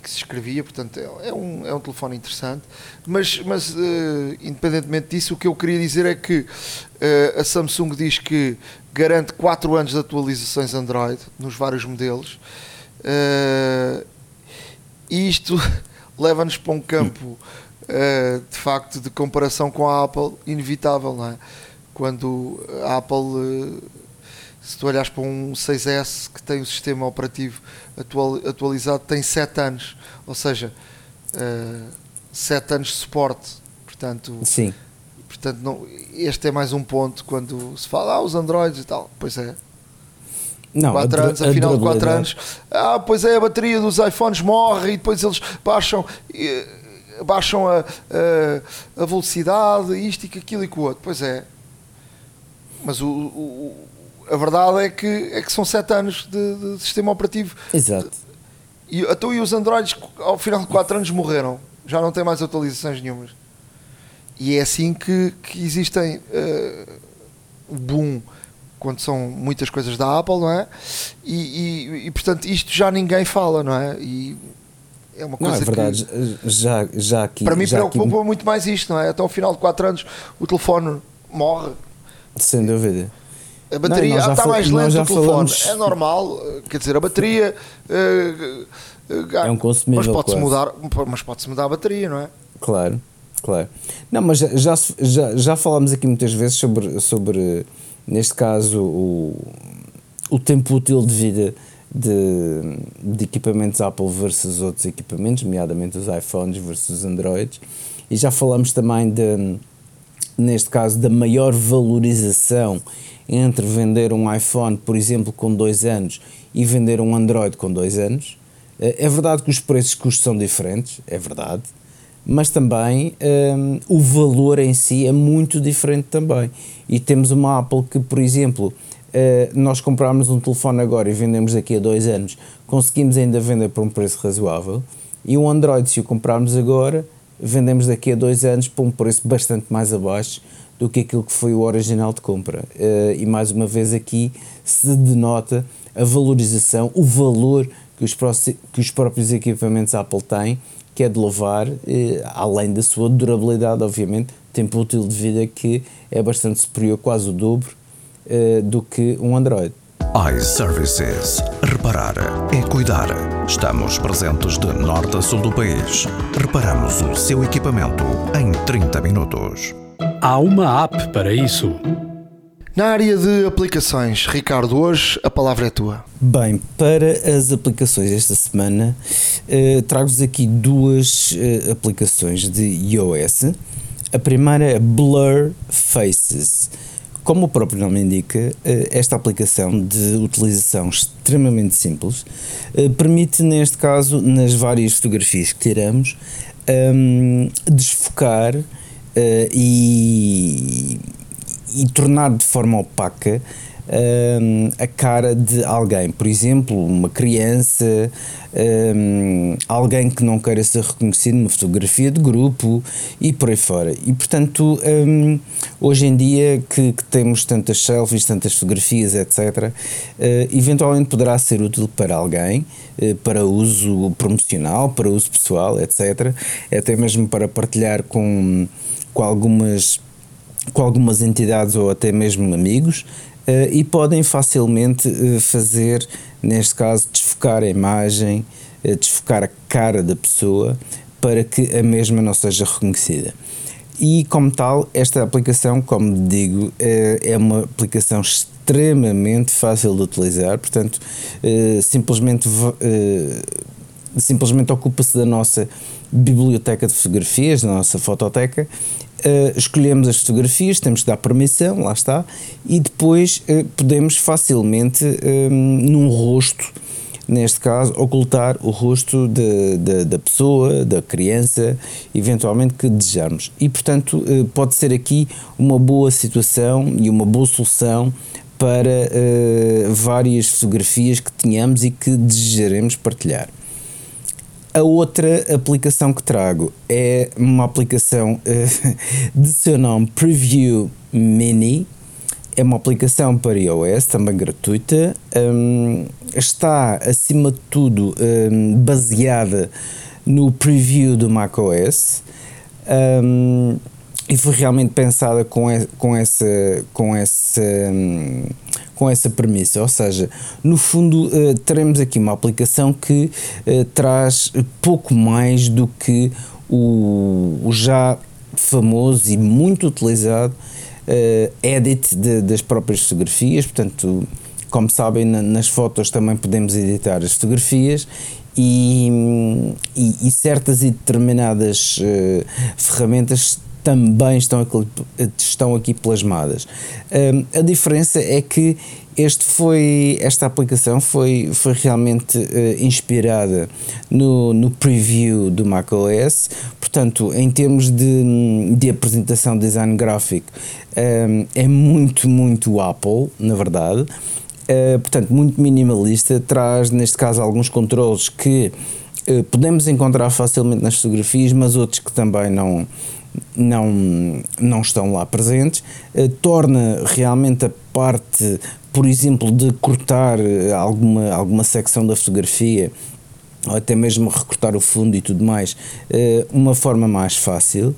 que se escrevia, portanto é, é um, é um telefone interessante, mas, mas uh, independentemente disso, o que eu queria dizer é que uh, a Samsung diz que garante 4 anos de atualizações Android nos vários modelos uh, e isto leva-nos para um campo de facto de comparação com a Apple inevitável, não é? Quando a Apple se tu olhas para um 6S que tem o sistema operativo atual, atualizado, tem 7 anos, ou seja, uh, eh, 7 anos de suporte. Portanto, Sim. portanto não, este é mais um ponto quando se fala, ah, os Androids e tal. Pois é. Não, 4 anos, afinal de 4 anos, ah, pois é, a bateria dos iPhones morre e depois eles baixam. baixam a, a, a velocidade, isto e aquilo e com o outro. Pois é, mas o, o, a verdade é que, é que são 7 anos de, de, sistema operativo. Exato. E, então, e os Androids, ao final de 4 anos, morreram. Já não têm mais atualizações nenhumas. E é assim que, que existem uh, o boom quando são muitas coisas da Apple, não é? E, e, e, portanto isto já ninguém fala, não é? E é uma coisa não, é verdade, que, já, já aqui, para mim preocupa aqui... muito mais isto, não é? Até ao final de 4 anos o telefone morre. Sem dúvida. A bateria não, está mais lenta o telefone. Falamos... É normal, quer dizer, a bateria. Uh, uh, é um consumível. Mas pode-se mudar, mas pode mudar a bateria, não é? Claro, claro. Não, mas já, já, já falámos aqui muitas vezes sobre, sobre neste caso, o, o tempo útil de vida de, de equipamentos Apple versus outros equipamentos, nomeadamente os iPhones versus os Androids. E já falamos também de, neste caso, da maior valorização entre vender um iPhone, por exemplo, com dois anos e vender um Android com dois anos. Eh, é verdade que os preços custos são diferentes, é verdade, mas também um, o valor em si é muito diferente também. E temos uma Apple que, por exemplo, uh, nós comprarmos um telefone agora e vendemos daqui a dois anos, conseguimos ainda vender por um preço razoável, e um Android, se o comprarmos agora, vendemos daqui a dois anos por um preço bastante mais abaixo do que aquilo que foi o original de compra. Uh, e mais uma vez aqui se denota a valorização, o valor que os, que os próprios equipamentos Apple têm, que é de louvar, eh, além da sua durabilidade, obviamente, tempo útil de vida que é bastante superior, quase o dobro, eh, do que um Android iServices. Reparar é cuidar. Estamos presentes de norte a sul do país. Reparamos o seu equipamento em 30 minutos. Há uma app para isso. Na área de aplicações, Ricardo, hoje a palavra é tua. Bem, para as aplicações esta semana, eh, trago-vos aqui duas eh, aplicações de iOS. A primeira é Blur Faces como o próprio nome indica, eh, esta aplicação de utilização extremamente simples eh, permite, neste caso, nas várias fotografias que tiramos, um, desfocar e, e tornar de forma opaca um, a cara de alguém, por exemplo, uma criança, um, alguém que não queira ser reconhecido numa fotografia de grupo e por aí fora. E portanto, um, hoje em dia que, que, temos tantas selfies, tantas fotografias, etc., uh, eventualmente poderá ser útil para alguém, uh, para uso promocional, para uso pessoal, etc., até mesmo para partilhar com, com algumas com algumas entidades ou até mesmo amigos uh, e podem facilmente uh, fazer, neste caso, desfocar a imagem, uh, desfocar a cara da pessoa para que a mesma não seja reconhecida. E como tal, esta aplicação, como digo, é uma aplicação extremamente fácil de utilizar, portanto, simplesmente, simplesmente ocupa-se da nossa biblioteca de fotografias, da nossa fototeca, Uh, escolhemos as fotografias, temos que dar permissão, lá está, e depois uh, podemos facilmente, uh, num rosto, neste caso, ocultar o rosto de, de, da pessoa, da criança, eventualmente que desejarmos. E, portanto, pode ser aqui uma boa situação e uma boa solução para várias fotografias que tenhamos e que desejaremos partilhar. A outra aplicação que trago é uma aplicação uh, de seu nome Preview Mini. É uma aplicação para iOS, também gratuita. Um, está, acima de tudo, um, baseada no preview do macOS. Um, e foi realmente pensada com, com essa, com essa um, com essa premissa, ou seja, no fundo uh, teremos aqui uma aplicação que uh, traz pouco mais do que o, o já famoso e muito utilizado uh, edit de, das próprias fotografias, portanto, como sabem, na, nas fotos também podemos editar as fotografias e, e, e certas e determinadas ferramentas também estão aqui, estão aqui plasmadas. Um, a diferença é que este foi, esta aplicação foi, foi realmente uh, inspirada no, no preview do macOS, portanto, em termos de, de apresentação de design gráfico, um, é muito, muito Apple, na verdade. Uh, portanto, muito minimalista, traz neste caso alguns controles que uh, podemos encontrar facilmente nas fotografias, mas outros que também não, não, não estão lá presentes, eh, torna realmente a parte, por exemplo, de cortar eh, alguma, alguma secção da fotografia ou até mesmo recortar o fundo e tudo mais, eh, uma forma mais fácil.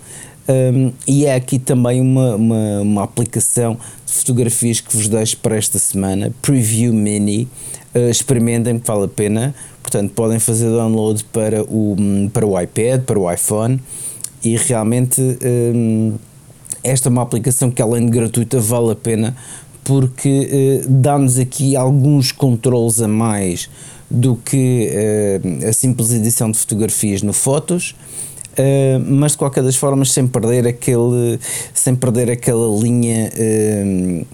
Um, e é aqui também uma, uma, uma, aplicação de fotografias que vos deixo para esta semana, Preview Mini. Uh, experimentem, que vale a pena. Portanto, podem fazer download para o, para o iPad, para o iPhone e realmente hum, esta é uma aplicação que além de gratuita vale a pena porque uh, dá-nos aqui alguns controles a mais do que uh, a simples edição de fotografias no Fotos, uh, mas de qualquer das formas sem perder aquele, sem perder aquela linha hum,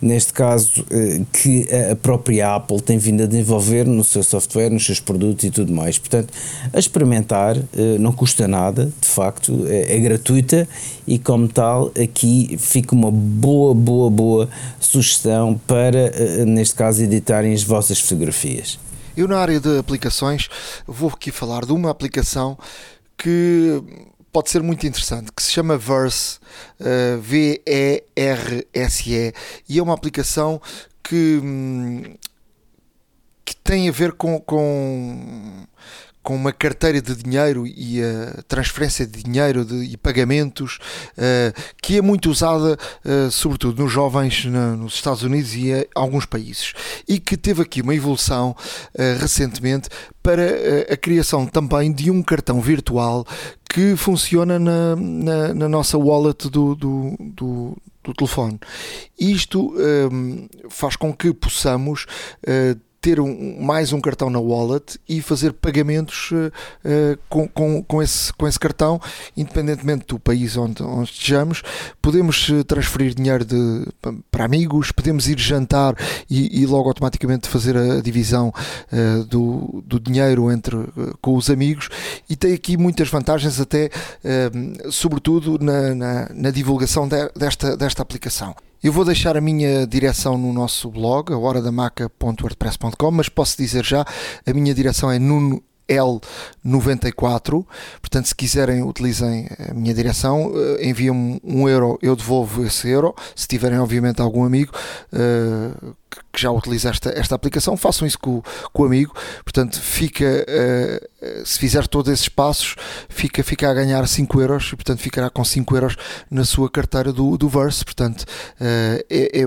neste caso, eh, que a própria Apple tem vindo a desenvolver no seu software, nos seus produtos e tudo mais. Portanto, a experimentar não custa nada, de facto, é, é gratuita e, como tal, aqui fica uma boa, boa, boa sugestão para, neste caso, editarem as vossas fotografias. Eu, na área de aplicações, vou aqui falar de uma aplicação que pode ser muito interessante, que se chama Verse, uh, V-E-R-S-E, e é uma aplicação que, hum, que tem a ver com, com, com uma carteira de dinheiro e a transferência de dinheiro de, e pagamentos uh, que é muito usada, uh, sobretudo nos jovens na, nos Estados Unidos e em alguns países, e que teve aqui uma evolução recentemente para a criação também de um cartão virtual que funciona na, na, na nossa wallet do, do, do, do telefone. Isto um, faz com que possamos uh, ter um, mais um cartão na wallet e fazer pagamentos uh, uh, com, com, com, esse, com esse cartão, independentemente do país onde, onde estejamos. Podemos uh, transferir dinheiro de, para amigos, podemos ir jantar e, e logo automaticamente fazer a divisão do, do dinheiro entre, com os amigos. E tem aqui muitas vantagens, até sobretudo na, na, na divulgação de, desta, desta aplicação. Eu vou deixar a minha direção no nosso blog, a horadamaca.wordpress.com, mas posso dizer já, a minha direção é nuno L94. Portanto, se quiserem, utilizem a minha direção, uh, enviam-me um euro, eu devolvo esse euro. Se tiverem, obviamente, algum amigo uh, que já utiliza esta, esta aplicação, façam isso com, com o amigo. Portanto, fica, uh, se fizer todos esses passos, fica, fica a ganhar 5 euros e, portanto, ficará com 5 euros na sua carteira do, do Verse. Portanto, uh, é, é,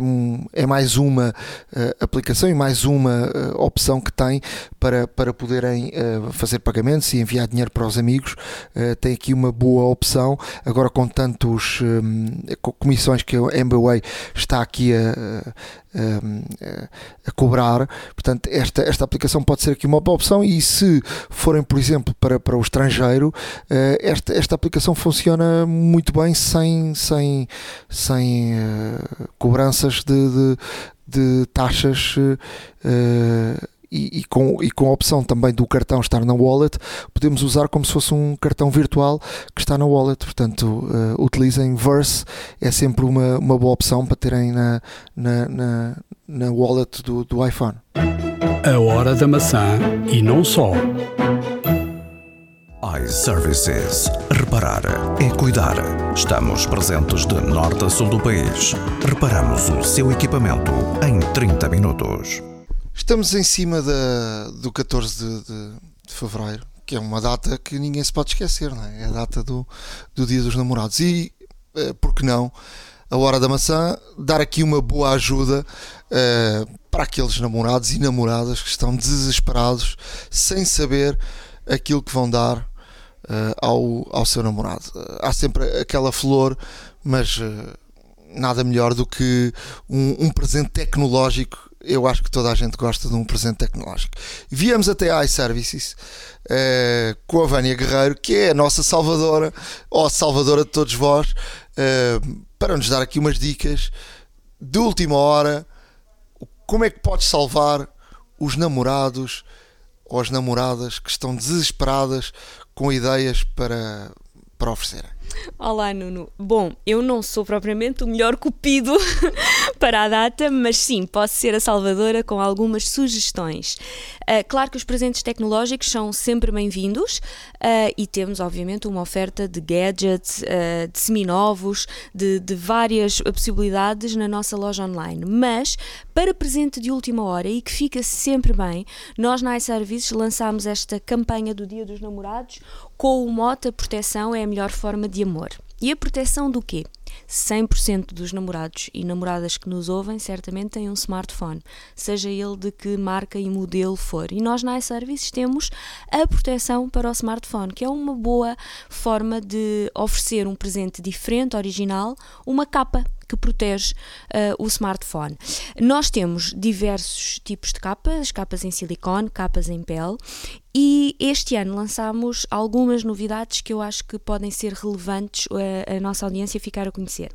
é, mais uma uh, aplicação e mais uma opção que tem para, para poderem fazer pagamentos e enviar dinheiro para os amigos. tem aqui uma boa opção. Agora, com tantos um, comissões que a MBWay está aqui a a, cobrar. Portanto, esta, esta aplicação pode ser aqui uma boa opção e se forem, por exemplo, para, para o estrangeiro, eh, esta, esta aplicação funciona muito bem sem, sem, sem uh, cobranças de, de, de taxas. Uh, e, e, com, e com a opção também do cartão estar na wallet, podemos usar como se fosse um cartão virtual que está na wallet. Portanto, uh, utilizem Verse, é sempre uma, uma boa opção para terem na, na, na, na wallet do, do iPhone. A hora da maçã e não só. iServices. Reparar é cuidar. Estamos presentes de norte a sul do país. Reparamos o seu equipamento em 30 minutos. Estamos em cima da, do 14 de, de, de, fevereiro, que é uma data que ninguém se pode esquecer, não é? É a data do, do Dia dos Namorados. E, eh, por que não, a Hora da Maçã, dar aqui uma boa ajuda eh, para aqueles namorados e namoradas que estão desesperados, sem saber aquilo que vão dar eh, ao, ao seu namorado. há sempre aquela flor, mas nada melhor do que um, um presente tecnológico eu acho que toda a gente gosta de um presente tecnológico. Viemos até a iServices uh, com a Vânia Guerreiro, que é a nossa salvadora, ou salvadora de todos vós, uh, para nos dar aqui umas dicas de última hora. Como é que podes salvar os namorados ou as namoradas que estão desesperadas com ideias para, para oferecerem? Olá, Nuno. Bom, eu não sou propriamente o melhor cupido para a data, mas sim, posso ser a salvadora com algumas sugestões. Uh, claro que os presentes tecnológicos são sempre bem-vindos uh, e temos, obviamente, uma oferta de gadgets, uh, de seminovos, de, de várias possibilidades na nossa loja online. Mas, para presente de última hora e que fica sempre bem, nós na iServices lançámos esta campanha do Dia dos Namorados com o mote a proteção é a melhor forma de amor. E a proteção do quê? 100% dos namorados e namoradas que nos ouvem certamente têm um smartphone, seja ele de que marca e modelo for. E nós na iServices temos a proteção para o smartphone, que é uma boa forma de oferecer um presente diferente, original, uma capa que protege uh, o smartphone. Nós temos diversos tipos de capas, capas em silicone, capas em pele, e este ano lançamos algumas novidades que eu acho que podem ser relevantes a, a nossa audiência ficar a conhecer.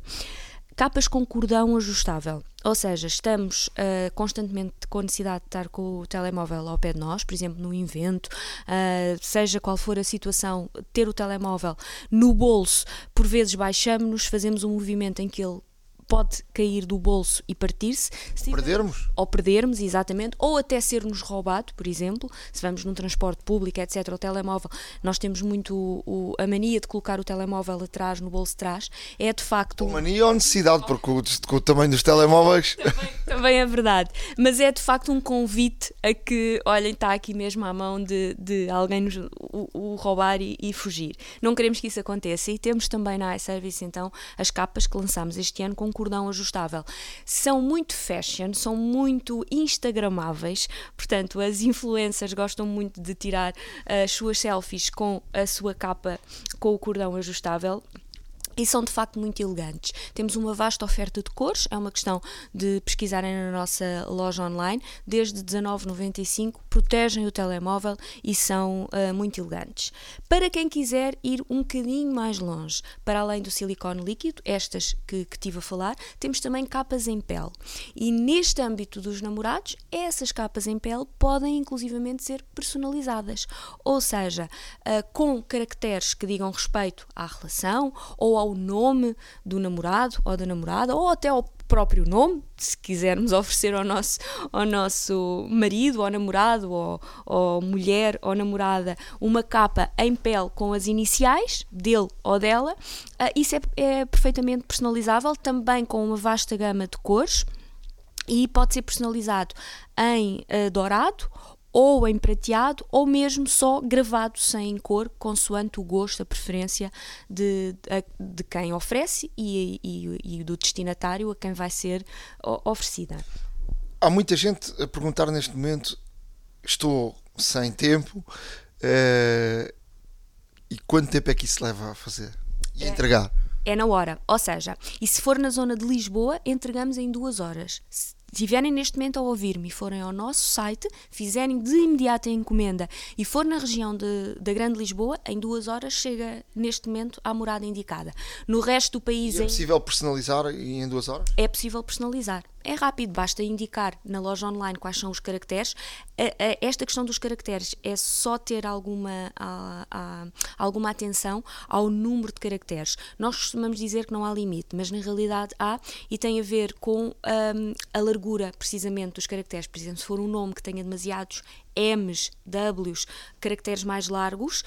Capas com cordão ajustável, ou seja, estamos uh, constantemente com necessidade de estar com o telemóvel ao pé de nós, por exemplo, no evento, uh, seja qual for a situação, ter o telemóvel no bolso, por vezes baixamos-nos, fazemos um movimento em que ele pode cair do bolso e partir-se. Perdermos? Ou perdermos, exatamente, ou até ser-nos roubado, por exemplo, se vamos num transporte público, etc., o telemóvel, nós temos muito o, a mania de colocar o telemóvel atrás, no bolso de trás, é de facto... Uma mania ou necessidade, porque o, com o tamanho dos telemóveis... também, também é verdade. Mas é de facto um convite a que, olhem, está aqui mesmo à mão de, de alguém nos o, o roubar e, e, fugir. Não queremos que isso aconteça. E temos também na iService, então, as capas que lançamos este ano com cordão ajustável. São muito fashion, são muito instagramáveis, portanto, as influencers gostam muito de tirar as suas selfies com a sua capa com o cordão ajustável e são de facto muito elegantes. Temos uma vasta oferta de cores, é uma questão de pesquisarem na nossa loja online. Desde 19,95 protegem o telemóvel e são uh, muito elegantes. Para quem quiser ir um bocadinho mais longe, para além do silicone líquido, estas que, que tive a falar, temos também capas em pele. E neste âmbito dos namorados, essas capas em pele podem inclusivamente ser personalizadas, ou seja, uh, com caracteres que digam respeito à relação ou ao ao nome do namorado ou da namorada, ou até ao próprio nome, se quisermos oferecer ao nosso, ao nosso marido, ou namorado, ou, ou mulher ou namorada, uma capa em pele com as iniciais dele ou dela, uh, isso é, é perfeitamente personalizável, também com uma vasta gama de cores e pode ser personalizado em uh, dourado ou em prateado, ou mesmo só gravado sem cor, consoante o gosto, a preferência de, de, quem oferece e, e, e, do destinatário a quem vai ser oferecida. Há muita gente a perguntar neste momento: estou sem tempo uh, e quanto tempo é que isso leva a fazer e a é. entregar? É na hora, ou seja, e se for na zona de Lisboa, entregamos em duas horas estiverem neste momento a ouvir-me e forem ao nosso site, fizerem de imediato a encomenda e for na região de, da Grande Lisboa, em duas horas chega neste momento à morada indicada. No resto do país. E é possível personalizar em duas horas? É possível personalizar. É rápido, basta indicar na loja online quais são os caracteres. Esta questão dos caracteres é só ter alguma, alguma atenção ao número de caracteres. Nós costumamos dizer que não há limite, mas na realidade há e tem a ver com um, a largura precisamente dos caracteres. Por exemplo, se for um nome que tenha demasiados M's, W's, caracteres mais largos,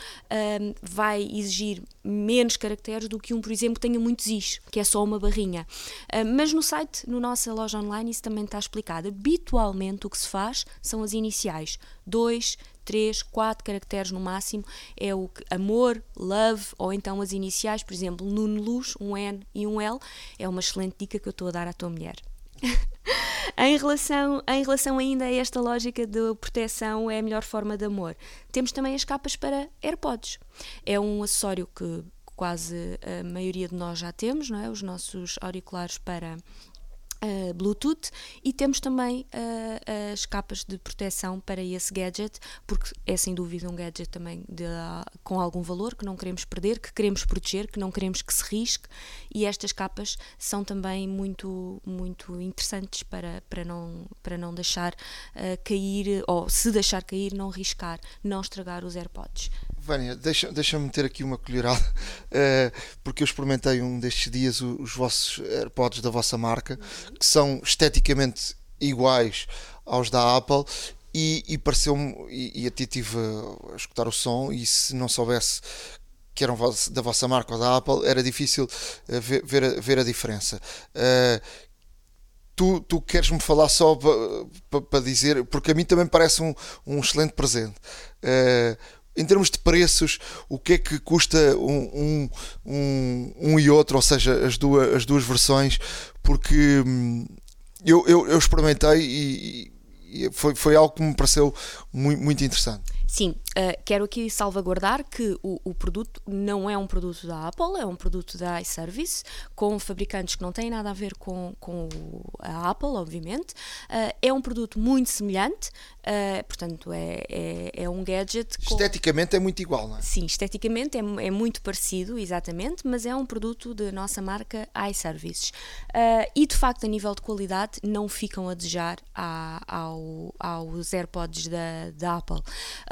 um, vai exigir menos caracteres do que um, por exemplo, que tenha muitos I's, que é só uma barrinha. Um, mas no site, na nossa loja online, isso também está explicado. Habitualmente o que se faz são as iniciais. 2, 3, 4 caracteres no máximo é o que amor, love ou então as iniciais, por exemplo, Nuno Luz, um N e um L, é uma excelente dica que eu estou a dar à tua mulher. em, relação, em relação ainda a esta lógica de proteção, é a melhor forma de amor. Temos também as capas para AirPods. É um acessório que quase a maioria de nós já temos, não é? Os nossos auriculares para Uh, Bluetooth e temos também uh, as capas de proteção para esse gadget, porque é sem dúvida um gadget também de, uh, com algum valor que não queremos perder, que queremos proteger, que não queremos que se risque e estas capas são também muito, muito interessantes para, para, não, para não deixar ah, cair, ou se deixar cair, não riscar, não estragar os AirPods. Vânia, deixa-me deixa meter aqui uma colherada, uh, porque eu experimentei um destes dias os, os vossos AirPods da vossa marca, que são esteticamente iguais aos da Apple, e, e pareceu-me, e, e até estive a escutar o som, e se não soubesse que eram da vossa marca ou da Apple, era difícil eh, ver, ver, a, ver a diferença. Uh, tu, tu queres-me falar só para pa, pa dizer, porque a mim também parece um, um excelente presente. Uh, em termos de preços, o que é que custa um, um, um, e outro, ou seja, as duas, as duas versões, porque hum, eu, eu, eu experimentei e, e, foi, foi algo que me pareceu muito, muito interessante. Sim, uh, quero aqui salvaguardar que o, o, produto não é um produto da Apple, é um produto da iService, com fabricantes que não têm nada a ver com, com a Apple, obviamente. Uh, é um produto muito semelhante, uh, portanto, é, é, é, um gadget. Com... Esteticamente é muito igual, não é? Sim, esteticamente é, é muito parecido, exatamente, mas é um produto da nossa marca iServices. e de facto, a nível de qualidade, não ficam a desejar a, ao, aos AirPods da, da Apple.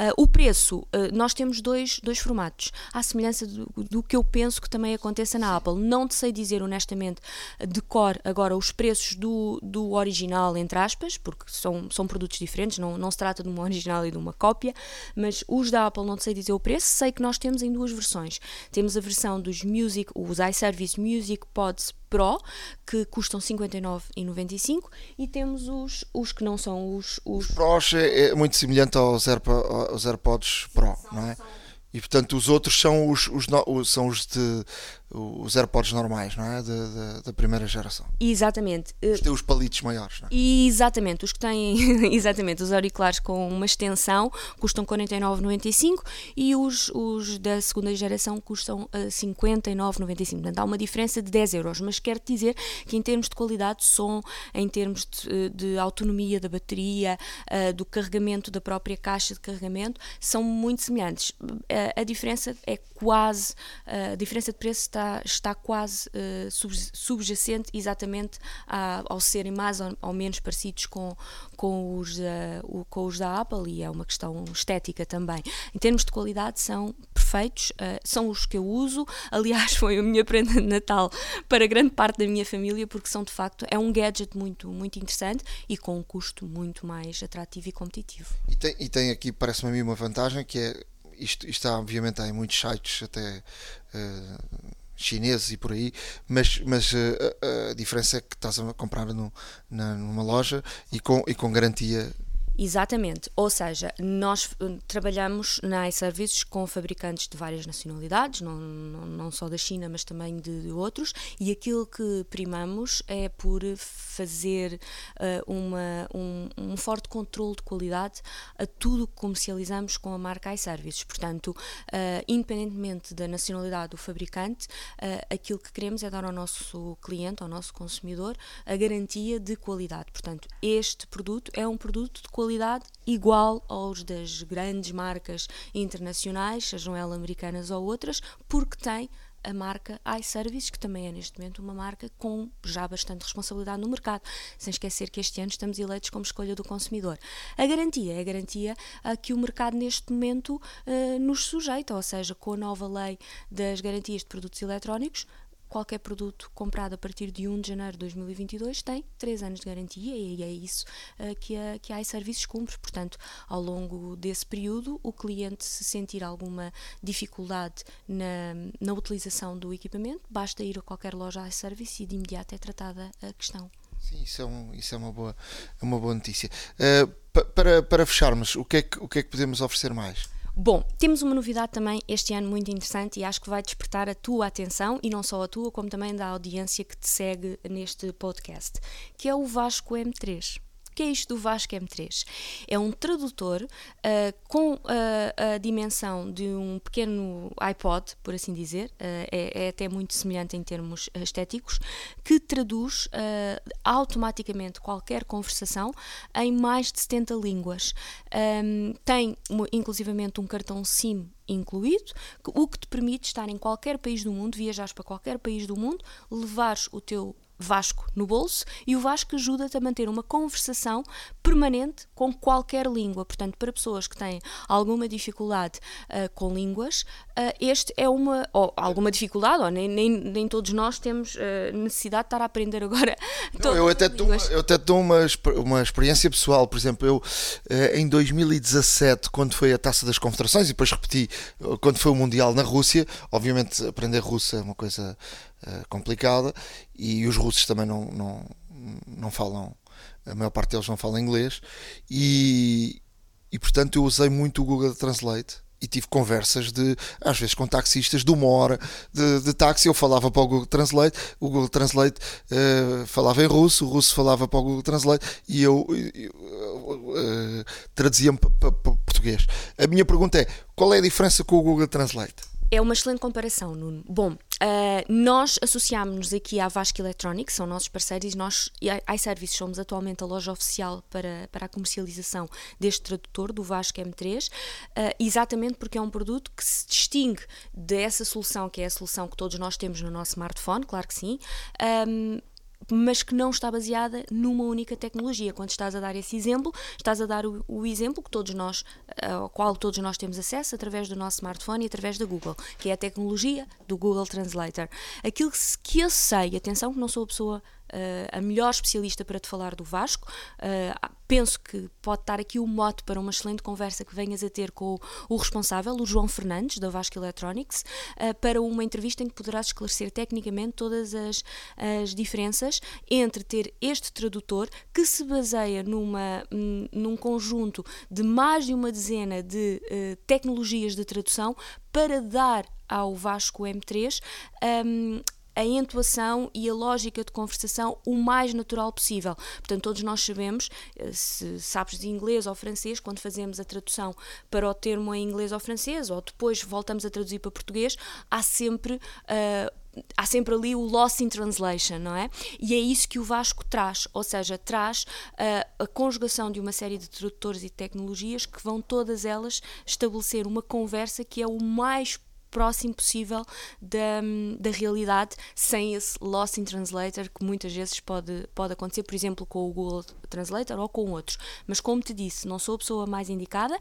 Uh, o preço, uh, nós temos dois, dois formatos, à semelhança do, do, que eu penso que também aconteça na Apple. Não te sei dizer honestamente de cor agora os preços do, do original, entre aspas, porque são, são produtos diferentes, não, não se trata de uma original e de uma cópia, mas os da Apple não te sei dizer o preço, sei que nós temos em duas versões. Temos a versão dos Music, os iService Music Pods Pro, que custam 59,95 e temos os, os que não são os... Os, os Pros é, é muito semelhante aos, AirPods, aos AirPods Pro, não é? E portanto os outros são os, os, são os de os AirPods normais, não é? Da, da, primeira geração. Exatamente. Os têm os palitos maiores, não é? Exatamente. Os que têm, exatamente, os auriculares com uma extensão custam 49,95 e os, os da segunda geração custam uh, eh, 59,95. Portanto, há uma diferença de 10 euros. Mas quero dizer que em termos de qualidade de som, em termos de, eh, de autonomia da bateria, do carregamento da própria caixa de carregamento, são muito semelhantes. A diferença é quase, a diferença de preço está está, quase uh, subjacente exatamente ao serem mais ou, menos parecidos com, com, os, uh, com os da Apple e é uma questão estética também. Em termos de qualidade, são perfeitos, uh, são os que eu uso. Aliás, foi a minha prenda de Natal para grande parte da minha família, porque são de facto, é um gadget muito, muito interessante e com um custo muito mais atrativo e competitivo. E tem, e tem aqui, parece-me a mim, uma vantagem que é isto, isto obviamente em muitos sites até uh, chineses e por aí, mas, mas uh, a diferença é que estás a comprar no, na, numa loja e com, e com garantia Exatamente, ou seja, nós eh, trabalhamos na iServices com fabricantes de várias nacionalidades, não, não, não só da China, mas também de, de, outros, e aquilo que primamos é por fazer uh, uma, um, um, forte controle de qualidade a tudo que comercializamos com a marca iServices. Portanto, uh, independentemente da nacionalidade do fabricante, uh, aquilo que queremos é dar ao nosso cliente, ao nosso consumidor, a garantia de qualidade. Portanto, este produto é um produto de qualidade qualidade igual aos das grandes marcas internacionais, sejam elas americanas ou outras, porque tem a marca iServices, que também é neste momento uma marca com já bastante responsabilidade no mercado, sem esquecer que este ano estamos eleitos como escolha do consumidor. A garantia é a garantia a que o mercado neste momento uh, nos sujeita, ou seja, com a nova lei das garantias de produtos eletrónicos, qualquer produto comprado a partir de 1 de janeiro de 2022 tem 3 anos de garantia e é isso uh, que, a, que a iServices cumpre. Portanto, ao longo desse período, o cliente, se sentir alguma dificuldade na, na utilização do equipamento, basta ir a qualquer loja iService e de imediato é tratada a questão. Sim, isso é, um, isso é uma, boa, é uma boa notícia. Uh, para, para fecharmos, o que, é que, o que é que podemos oferecer mais? Bom, temos uma novidade também este ano muito interessante e acho que vai despertar a tua atenção e não só a tua, como também da audiência que te segue neste podcast, que é o Vasco M3 que é isto do Vasco M3? É um tradutor uh, com uh, a dimensão de um pequeno iPod, por assim dizer, uh, é, é, até muito semelhante em termos estéticos, que traduz automaticamente qualquer conversação em mais de 70 línguas. Um, tem inclusivamente um cartão SIM incluído, o que te permite estar em qualquer país do mundo, viajares para qualquer país do mundo, levares o teu Vasco no bolso e o Vasco ajuda-te a manter uma conversação permanente com qualquer língua. Portanto, para pessoas que têm alguma dificuldade uh, com línguas, uh, este é uma. ou alguma dificuldade, ou nem, nem, nem todos nós temos uh, necessidade de estar a aprender agora. Não, eu, até uma, eu até dou uma, uma experiência pessoal. Por exemplo, eu em 2017, quando foi a taça das confederações, e depois repeti quando foi o Mundial na Rússia, obviamente aprender russo é uma coisa complicada e os russos também não, não, não falam a maior parte deles não fala inglês, e, e portanto eu usei muito o Google Translate e tive conversas de, às vezes com taxistas de uma hora de, de táxi, eu falava para o Google Translate, o Google Translate uh, falava em russo, o russo falava para o Google Translate e eu, eu uh, traduzia-me para, para, para português. A minha pergunta é, qual é a diferença com o Google Translate? É uma excelente comparação, Nuno. Bom, uh, nós associámos-nos aqui à Vasco Electronics, são nossos parceiros, e nós, iServices, somos atualmente a loja oficial para, para a comercialização deste tradutor, do Vasco M3, uh, eh, exatamente porque é um produto que se distingue dessa solução, que é a solução que todos nós temos no nosso smartphone, claro que sim. Um, mas que não está baseada numa única tecnologia. Quando estás a dar esse exemplo, estás a dar o, o, exemplo que todos nós, ao qual todos nós temos acesso através do nosso smartphone e através da Google, que é a tecnologia do Google Translator. Aquilo que, que eu sei, atenção que não sou a pessoa a melhor especialista para te falar do Vasco. penso que pode estar aqui o mote para uma excelente conversa que venhas a ter com o, responsável, o João Fernandes, da Vasco Electronics, para uma entrevista em que poderás esclarecer tecnicamente todas as, as diferenças entre ter este tradutor que se baseia numa, num conjunto de mais de uma dezena de uh, tecnologias de tradução para dar ao Vasco M3 um, a entoação e a lógica de conversação o mais natural possível. Portanto, todos nós sabemos, eh, se sabes de inglês ou francês, quando fazemos a tradução para o termo em inglês ou francês, ou depois voltamos a traduzir para português, há sempre. Uh, há sempre ali o loss in translation, não é? E é isso que o Vasco traz, ou seja, traz uh, a conjugação de uma série de tradutores e tecnologias que vão todas elas estabelecer uma conversa que é o mais próximo possível da, da realidade, sem esse loss in translator que muitas vezes pode, pode acontecer, por exemplo, com o Google Translator ou com outros. Mas como te disse, não sou a pessoa mais indicada,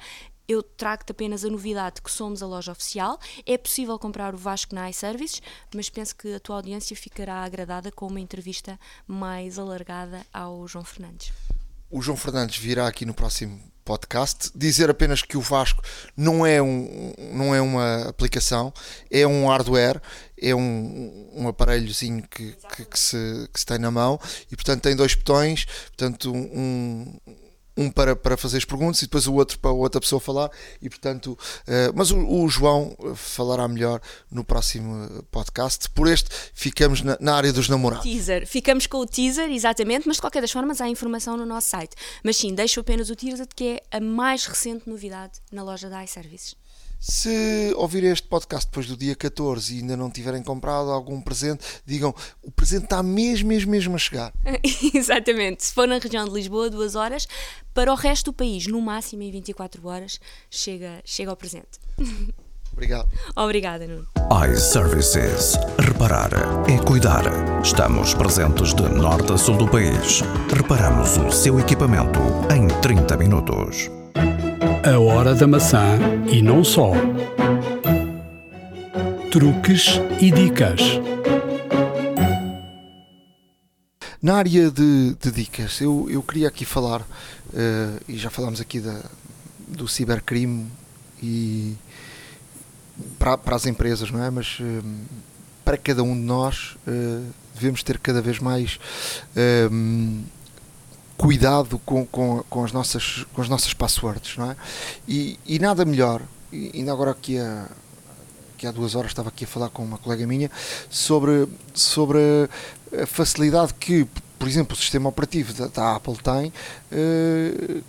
eu trago-te apenas a novidade que somos a loja oficial. É possível comprar o Vasco na iServices, mas penso que a tua audiência ficará agradada com uma entrevista mais alargada ao João Fernandes. O João Fernandes virá aqui no próximo podcast. Dizer apenas que o Vasco não é, um, não é uma aplicação, é um hardware, é um, um aparelhozinho que, que, que, se, que se tem na mão e, portanto, tem dois botões, portanto, um, um para, para fazer as perguntas e depois o outro para outra pessoa falar. E portanto uh, mas o, o, João falará melhor no próximo podcast. Por este ficamos na, na, área dos namorados. Teaser, ficamos com o teaser exatamente, mas de qualquer das formas há informação no nosso site, mas sim, deixo apenas o teaser que é a mais recente novidade na loja da iServices se ouvir este podcast depois do dia 14 e ainda não tiverem comprado algum presente, digam o presente está mesmo, mesmo, mesmo a chegar. Exatamente. Se for na região de Lisboa, duas horas. Para o resto do país, no máximo em 24 horas, chega, chega ao presente. Obrigado. Obrigada, Nuno. iServices. Reparar é cuidar. Estamos presentes de norte a sul do país. Reparamos o seu equipamento em 30 minutos. A Hora da Maçã e não só. Truques e dicas. Na área de, de dicas, eu, eu queria aqui falar, uh, e já falámos aqui da, do cibercrime e para, para as empresas, não é? Mas uh, para cada um de nós uh, devemos ter cada vez mais cuidado com, com, com, as nossas, com as nossas passwords, não é? E, e nada melhor, ainda agora aqui há, aqui há duas horas estava aqui a falar com uma colega minha sobre, sobre a facilidade que, por exemplo, o sistema operativo da, da Apple tem, uh,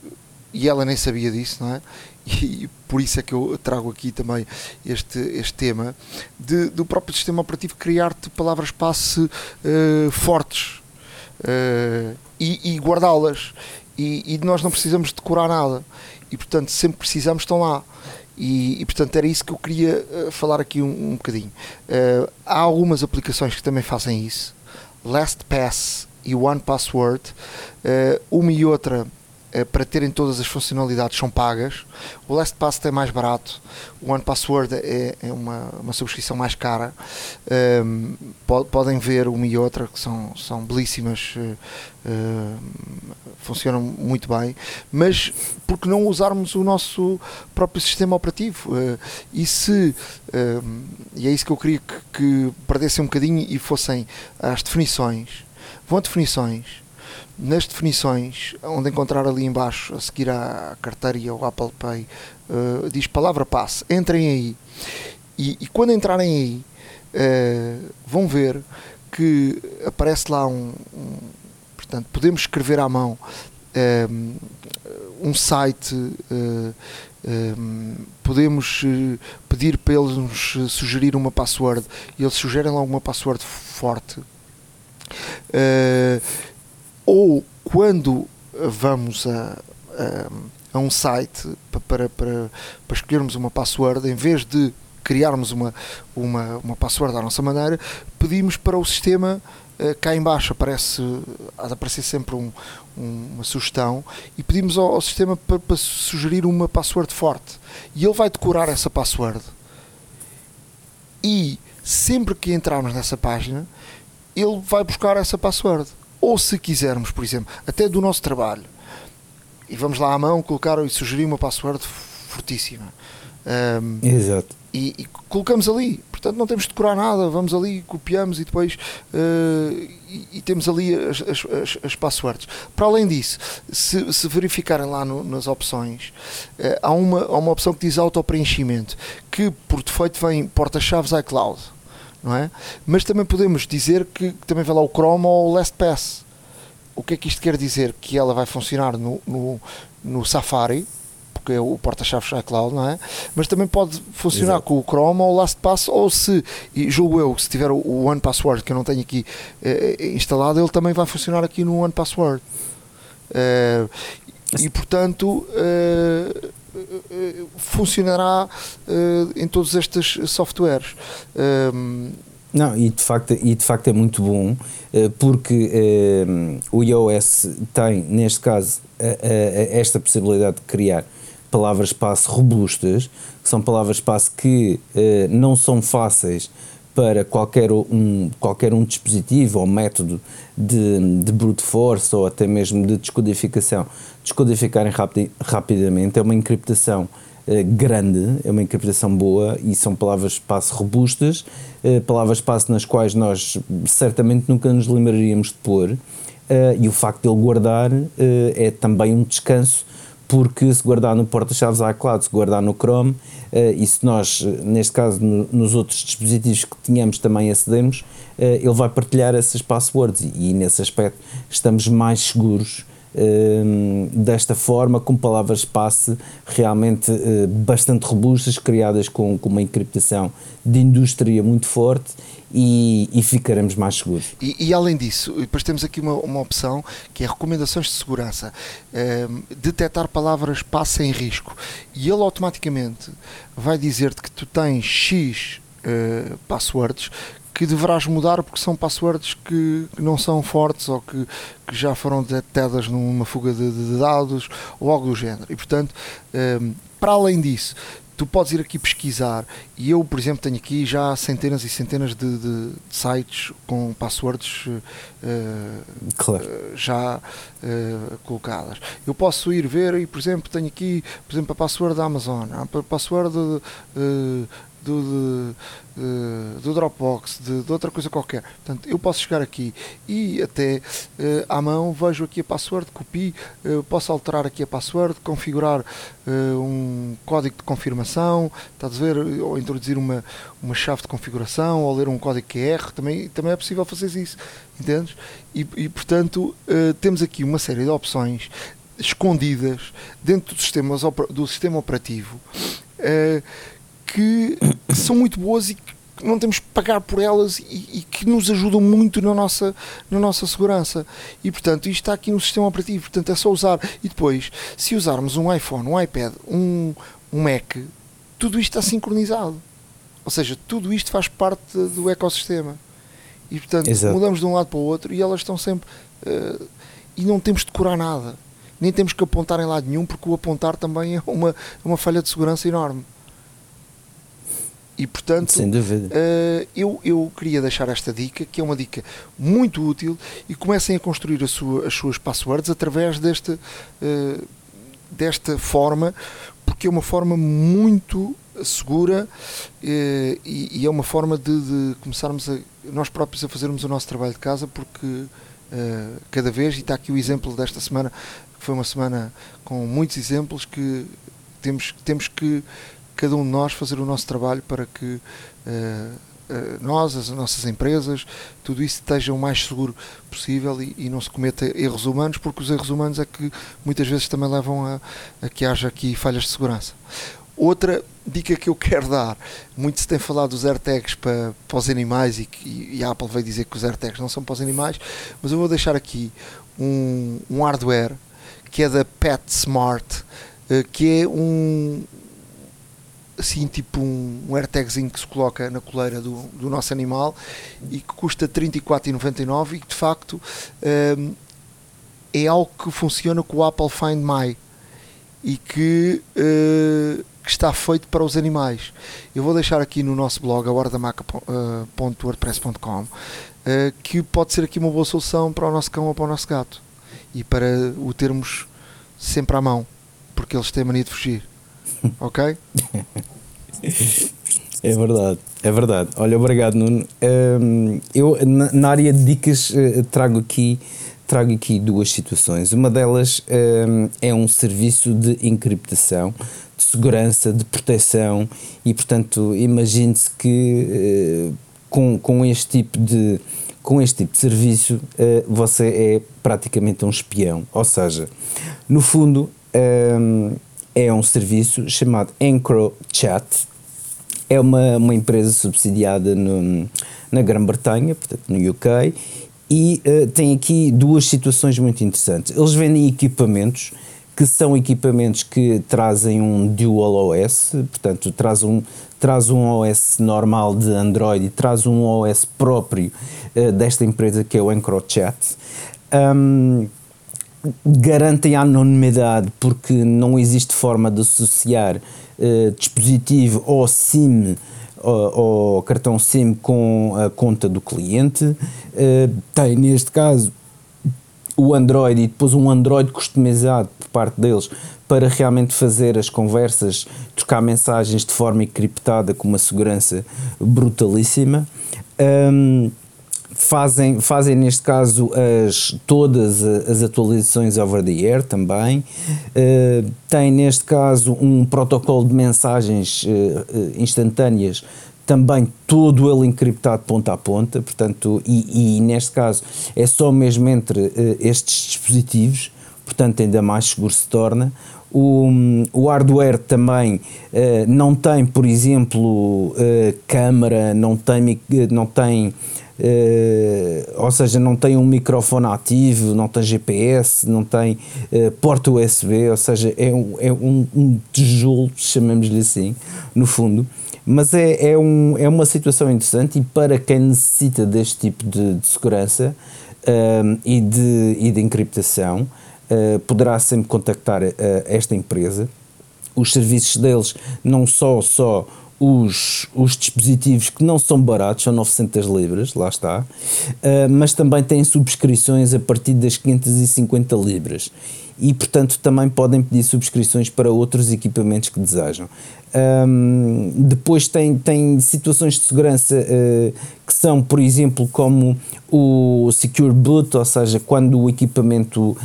e ela nem sabia disso, não é? E por isso é que eu trago aqui também este, este tema de, do próprio sistema operativo criar-te palavras-passe uh, fortes. Uh, e, e guardá-las. E, e, nós não precisamos decorar nada. E portanto, sempre precisamos, estão lá. E, e portanto, era isso que eu queria uh, falar aqui um, um bocadinho. Uh, há algumas aplicações que também fazem isso. LastPass e One Password. Uh, uma e outra eh, para terem todas as funcionalidades são pagas. O LastPass é mais barato, o OnePassword é, é uma, uma subscrição mais cara. Um, ehm, podem ver uma e outra que são, são belíssimas, uh, funcionam muito bem, mas por que não usarmos o nosso próprio sistema operativo? Uh, e se, uh, e é isso que eu queria que, que perdessem um bocadinho e fossem as definições. Vão a definições nas definições, onde encontrar ali embaixo, a seguir à carteira e ao Apple Pay, uh, diz palavra passe, entrem aí. E, e quando entrarem aí, uh, vão ver que aparece lá um, um, portanto, podemos escrever à mão um, eh, um site, podemos pedir para eles nos sugerir uma password e eles sugerem lá uma password forte. Ou quando vamos a, a, a um site para, para, para escolhermos uma password, em vez de criarmos uma, uma, uma password à nossa maneira, pedimos para o sistema uh, cá embaixo aparece, há de aparecer sempre um, um, uma sugestão e pedimos ao, ao sistema para, para, sugerir uma password forte. E ele vai decorar essa password. E sempre que entrarmos nessa página ele vai buscar essa password Ou se quisermos, por exemplo, até do nosso trabalho, e vamos lá à mão colocar e sugerir uma password fortíssima. Um, Exato. E, e, colocamos ali, portanto não temos de decorar nada, vamos ali, copiamos e depois uh, e, e, temos ali as, as, as, passwords. Para além disso, se, se verificarem lá no, nas opções, uh, há, uma, há uma opção que diz auto-preenchimento, que por defeito vem porta-chaves iCloud, não é? Mas também podemos dizer que, que também vai lá o Chrome ou o LastPass. O que é que isto quer dizer? Que ela vai funcionar no, no, no Safari, porque é o porta-chaves iCloud, não é? Mas também pode funcionar Exato. com o Chrome ou o LastPass, ou se, e julgo eu, se tiver o One Password, que eu não tenho aqui eh, eh, instalado, ele também vai funcionar aqui no One Password. Eh, e portanto funcionará em todos estes softwares. Não, e de facto, e de facto é muito bom, eh, porque eh, o iOS tem, neste caso, esta possibilidade de criar palavras-passe robustas, que são palavras-passe que eh, não são fáceis para qualquer um, qualquer um dispositivo ou método de, de brute force ou até mesmo de descodificação, descodificarem rapid, rapidamente. É uma encriptação eh, grande, é uma encriptação boa e são palavras-passe robustas, uh, palavras-passe nas quais nós certamente nunca nos lembraríamos de pôr, uh, e o facto de ele guardar é também um descanso, porque se guardar no porta-chaves iCloud, se guardar no Chrome, e se nós, neste caso, no, nos outros dispositivos que tínhamos também acedemos, ele vai partilhar essas passwords e, nesse aspecto estamos mais seguros desta forma, com palavras-passe realmente uh, bastante robustas, criadas com, com uma encriptação de indústria muito forte e, e ficaremos mais seguros. E, e, além disso, depois temos aqui uma, uma opção que é recomendações de segurança, ehm, detectar palavras-passe em risco e ele automaticamente vai dizer-te que tu tens X uh, passwords que deverás mudar porque são passwords que, não são fortes ou que, que já foram detectadas numa fuga de, de, dados ou algo do género. E portanto, um, ehm, para além disso, tu podes ir aqui pesquisar e eu, por exemplo, tenho aqui já centenas e centenas de, de, de sites com passwords uh, claro. uh, já uh, colocadas. Eu posso ir ver e, por exemplo, tenho aqui, por exemplo, a password da Amazon, a password do, de, do Dropbox, de, de, outra coisa qualquer. Portanto, eu posso chegar aqui e até uh, à mão vejo aqui a password, copio, uh, posso alterar aqui a password, configurar uh, um código de confirmação, estás a ver, ou introduzir uma, uma chave de configuração, ou ler um código QR, também, também é possível fazer isso, entendes? E, e portanto, temos aqui uma série de opções escondidas dentro do sistema, do sistema operativo que são muito boas e que não temos que pagar por elas e, e, que nos ajudam muito na nossa, na nossa segurança. E portanto, isto está aqui no sistema operativo, portanto é só usar. E depois, se usarmos um iPhone, um iPad, um, um Mac, tudo isto está sincronizado. Ou seja, tudo isto faz parte do ecossistema. E portanto, Exato. mudamos de um lado para o outro e elas estão sempre. Uh, e não temos de decorar nada. Nem temos que apontar em lado nenhum, porque o apontar também é uma, uma falha de segurança enorme. E portanto, Sem dúvida. Uh, eu, eu queria deixar esta dica, que é uma dica muito útil, e comecem a construir a sua, as suas passwords através desta, uh, desta forma, porque é uma forma muito segura uh, e, e, é uma forma de, de, começarmos a, nós próprios a fazermos o nosso trabalho de casa, porque cada vez, e está aqui o exemplo desta semana, que foi uma semana com muitos exemplos que temos, temos que cada um de nós fazer o nosso trabalho para que uh, uh, nós, as nossas empresas, tudo isso esteja o mais seguro possível e, e, não se cometa erros humanos, porque os erros humanos é que muitas vezes também levam a, a que haja aqui falhas de segurança. Outra dica que eu quero dar, muito se tem falado dos AirTags para, para os animais e, que, e a Apple veio dizer que os AirTags não são para os animais, mas eu vou deixar aqui um, um hardware que é da PetSmart, eh, que é um, assim tipo um, um AirTagzinho que se coloca na coleira do, do nosso animal e que custa 34,99 e que de facto um, é algo que funciona com o Apple Find My e que, uh, que, está feito para os animais. Eu vou deixar aqui no nosso blog, a hordamaca.wordpress.com, uh, uh, que pode ser aqui uma boa solução para o nosso cão ou para o nosso gato e para o termos sempre à mão, porque eles têm mania de fugir. Ok? É verdade, é verdade. Olha, obrigado, Nuno. Um, eu, na, na, área de dicas, uh, trago aqui trago aqui duas situações. Uma delas um, é um serviço de encriptação, de segurança, de proteção e, portanto, imagine-se que uh, com, com este tipo de com este tipo de serviço uh, você é praticamente um espião. Ou seja, no fundo é um serviço chamado EncroChat. É uma, uma empresa subsidiada no, na Grã-Bretanha, portanto no UK, e uh, tem aqui duas situações muito interessantes. Eles vendem equipamentos que são equipamentos que trazem um dual OS, portanto traz um, traz um OS normal de Android e traz um OS próprio uh, desta empresa que é o EncroChat. Um, garantem a anonimidade porque não existe forma de associar uh, dispositivo ou SIM ou, cartão SIM com a conta do cliente. Uh, tem neste caso o Android e depois um Android customizado por parte deles para realmente fazer as conversas, trocar mensagens de forma encriptada com uma segurança brutalíssima. Um, fazem, fazem neste caso as, todas as atualizações over the air também. Uh, tem neste caso um protocolo de mensagens uh, instantâneas também todo ele encriptado ponta a ponta, portanto, e, e neste caso é só mesmo entre uh, estes dispositivos, portanto ainda mais seguro se torna. O, o hardware também uh, não tem, por exemplo, uh, câmara, não tem, não tem Uh, ou seja, não tem um microfone ativo, não tem GPS, não tem uh, porta USB, ou seja, é um, é um, um tijolo, chamamos-lhe assim, no fundo. Mas é, é, um, é uma situação interessante e para quem necessita deste tipo de, de segurança uh, e, de, e de encriptação, poderá sempre contactar esta empresa. Os serviços deles não só, só os, os dispositivos que não são baratos, são 900 libras, lá está, uh, mas também têm subscrições a partir das 550 libras e, portanto, também podem pedir subscrições para outros equipamentos que desejam. Um, depois tem, tem situações de segurança uh, que são, por exemplo, como o Secure Boot, ou seja, quando o equipamento uh,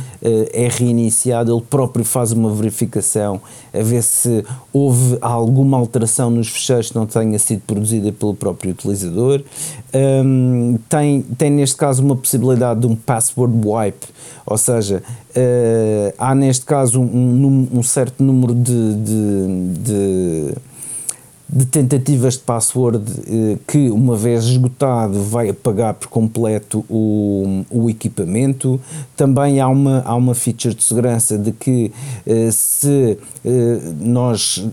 é reiniciado, ele próprio faz uma verificação a ver se houve alguma alteração nos fecheiros que não tenha sido produzida pelo próprio utilizador. Um, tem, tem, neste caso, uma possibilidade de um password wipe, ou seja, uh, há neste caso um, um certo número de, de, de 그 de tentativas de password eh, que, uma vez esgotado, vai apagar por completo o, o equipamento. Também há uma, há uma feature de segurança de que eh, se eh, nós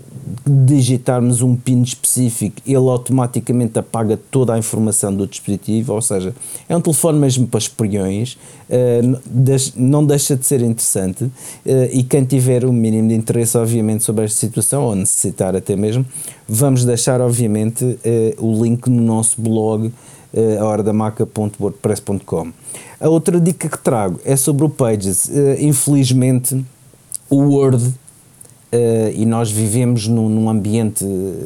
digitarmos um PIN específico, ele automaticamente apaga toda a informação do dispositivo, ou seja, é um telefone mesmo para espiões, não deixa de ser interessante e quem tiver o um mínimo de interesse, obviamente, sobre esta situação, ou necessitar até mesmo, Vamos deixar, obviamente, uh, o link no nosso blog, uh, ahoradamaca.wordpress.com. A outra dica que trago é sobre o Pages. Uh, infelizmente, o Word Uh, e nós vivemos num, num, ambiente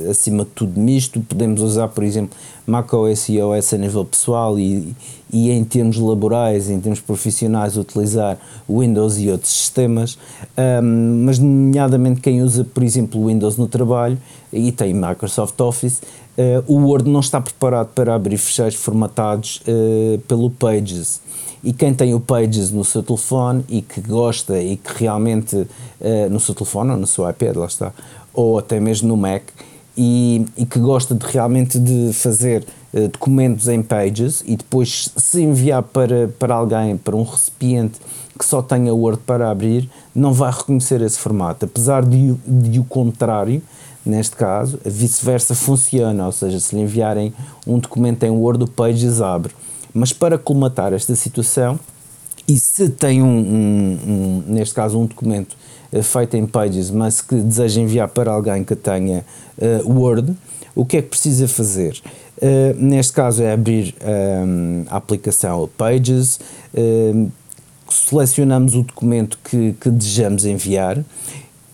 acima de tudo misto, podemos usar, por exemplo, macOS e iOS a nível pessoal e, e em termos laborais, em termos profissionais, utilizar Windows e outros sistemas, um, mas nomeadamente quem usa, por exemplo, Windows no trabalho e tem Microsoft Office, uh, o Word não está preparado para abrir fecheiros formatados uh, pelo Pages. E quem tem o Pages no seu telefone e que gosta e que realmente uh, no seu telefone ou no seu iPad, lá está, ou até mesmo no Mac e, e que gosta de realmente de fazer uh, documentos em Pages e depois se enviar para, para alguém, para um recipiente que só tenha Word para abrir, não vai reconhecer esse formato, apesar de, de o contrário, neste caso, vice-versa funciona, ou seja, se lhe enviarem um documento em Word, o Pages abre. Mas para colmatar esta situação, e se tem um, um, um neste caso um documento uh, feito em Pages, mas que deseja enviar para alguém que tenha uh, Word, o que é que precisa fazer? Uh, neste caso é abrir um, a aplicação Pages, selecionamos o documento que, que desejamos enviar.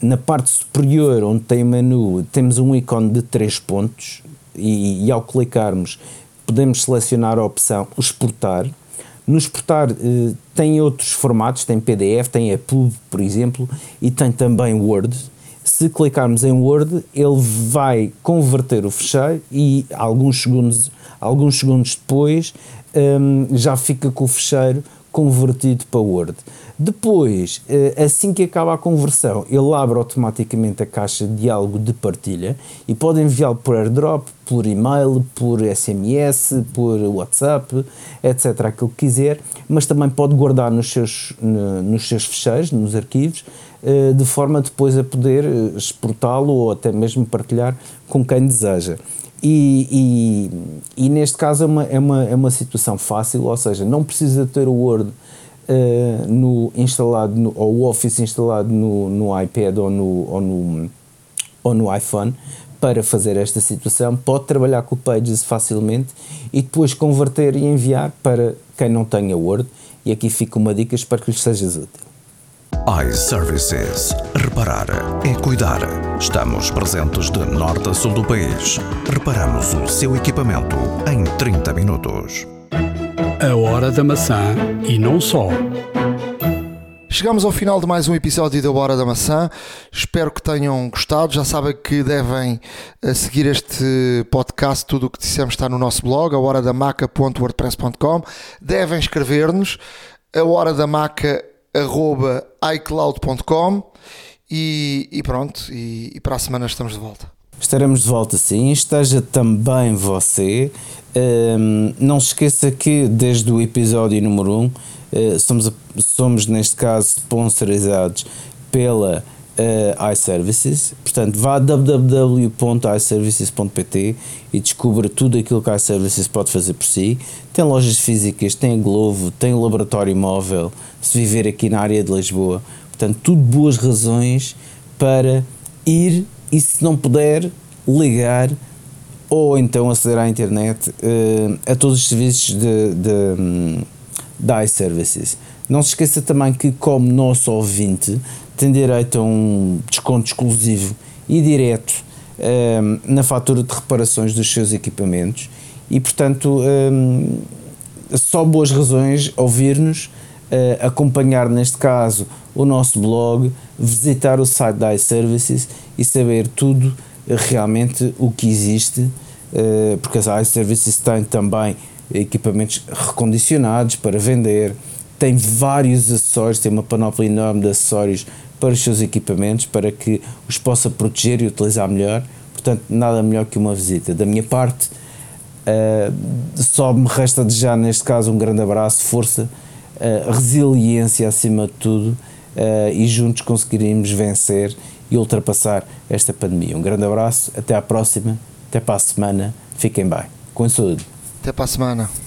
Na parte superior, onde tem menu, temos um ícone de três pontos e, e ao clicarmos podemos selecionar a opção exportar. No exportar uh, tem outros formatos, tem PDF, tem EPUB, por exemplo, e tem também Word. Se clicarmos em Word, ele vai converter o fecheiro e alguns segundos, alguns segundos depois um, já fica com o fecheiro convertido para Word. Depois, eh, assim que acaba a conversão, ele abre automaticamente a caixa de diálogo de partilha e pode enviá-lo por airdrop, por e-mail, por SMS, por WhatsApp, etc. aquilo que quiser, mas também pode guardar nos seus, nos seus fecheiros, nos arquivos, eh, de forma depois a poder eh, exportá-lo ou até mesmo partilhar com quem deseja. E, e, e, neste caso é uma, é, uma, é uma situação fácil, ou seja, não precisa ter o Word uh, no, instalado no, ou o Office instalado no, no iPad ou no, ou, no, ou no iPhone para fazer esta situação. Pode trabalhar com o Pages facilmente e depois converter e enviar para quem não tenha Word. E aqui fica uma dica, espero que lhes seja útil iServices. Reparar é cuidar. Estamos presentes de norte a sul do país. Reparamos o seu equipamento em 30 minutos. A hora da maçã e não só. Chegamos ao final de mais um episódio da Hora da Maçã. Espero que tenham gostado. Já sabem que devem eh, seguir este podcast. Tudo o que dissemos está no nosso blog, a horadamaca.wordpress.com. Devem escrever-nos. A Hora da Maca arroba iCloud.com e, e, pronto, e, e, para a semana estamos de volta. Estaremos de volta sim, esteja também você. Um, não se esqueça que desde o episódio número 1 um, uh, somos, somos, neste caso, sponsorizados pela uh, iServices. Portanto, vá a www.iservices.pt e descubra tudo aquilo que a iServices pode fazer por si. Tem lojas físicas, tem Glovo, tem o laboratório móvel, se viver aqui na área de Lisboa. Portanto, tudo boas razões para ir e, se não puder, ligar ou então aceder à internet uh, a todos os serviços de, de, hum, da iServices. Não se esqueça também que, como nosso ouvinte, tem direito a um desconto exclusivo e direto um, na fatura de reparações dos seus equipamentos. E, portanto, um, só boas razões ouvir-nos, uh, acompanhar, neste caso, o nosso blog, visitar o site da iServices e saber tudo realmente o que existe, uh, porque as iServices têm também equipamentos recondicionados para vender, tem vários acessórios, tem uma panóplia enorme de acessórios para os seus equipamentos, para que os possa proteger e utilizar melhor. Portanto, nada melhor que uma visita. Da minha parte, uh, só me resta desejar, neste caso, um grande abraço, força, uh, resiliência acima de tudo uh, e juntos conseguiremos vencer e ultrapassar esta pandemia. Um grande abraço, até à próxima, até para a semana, fiquem bem, com saúde. Até para a semana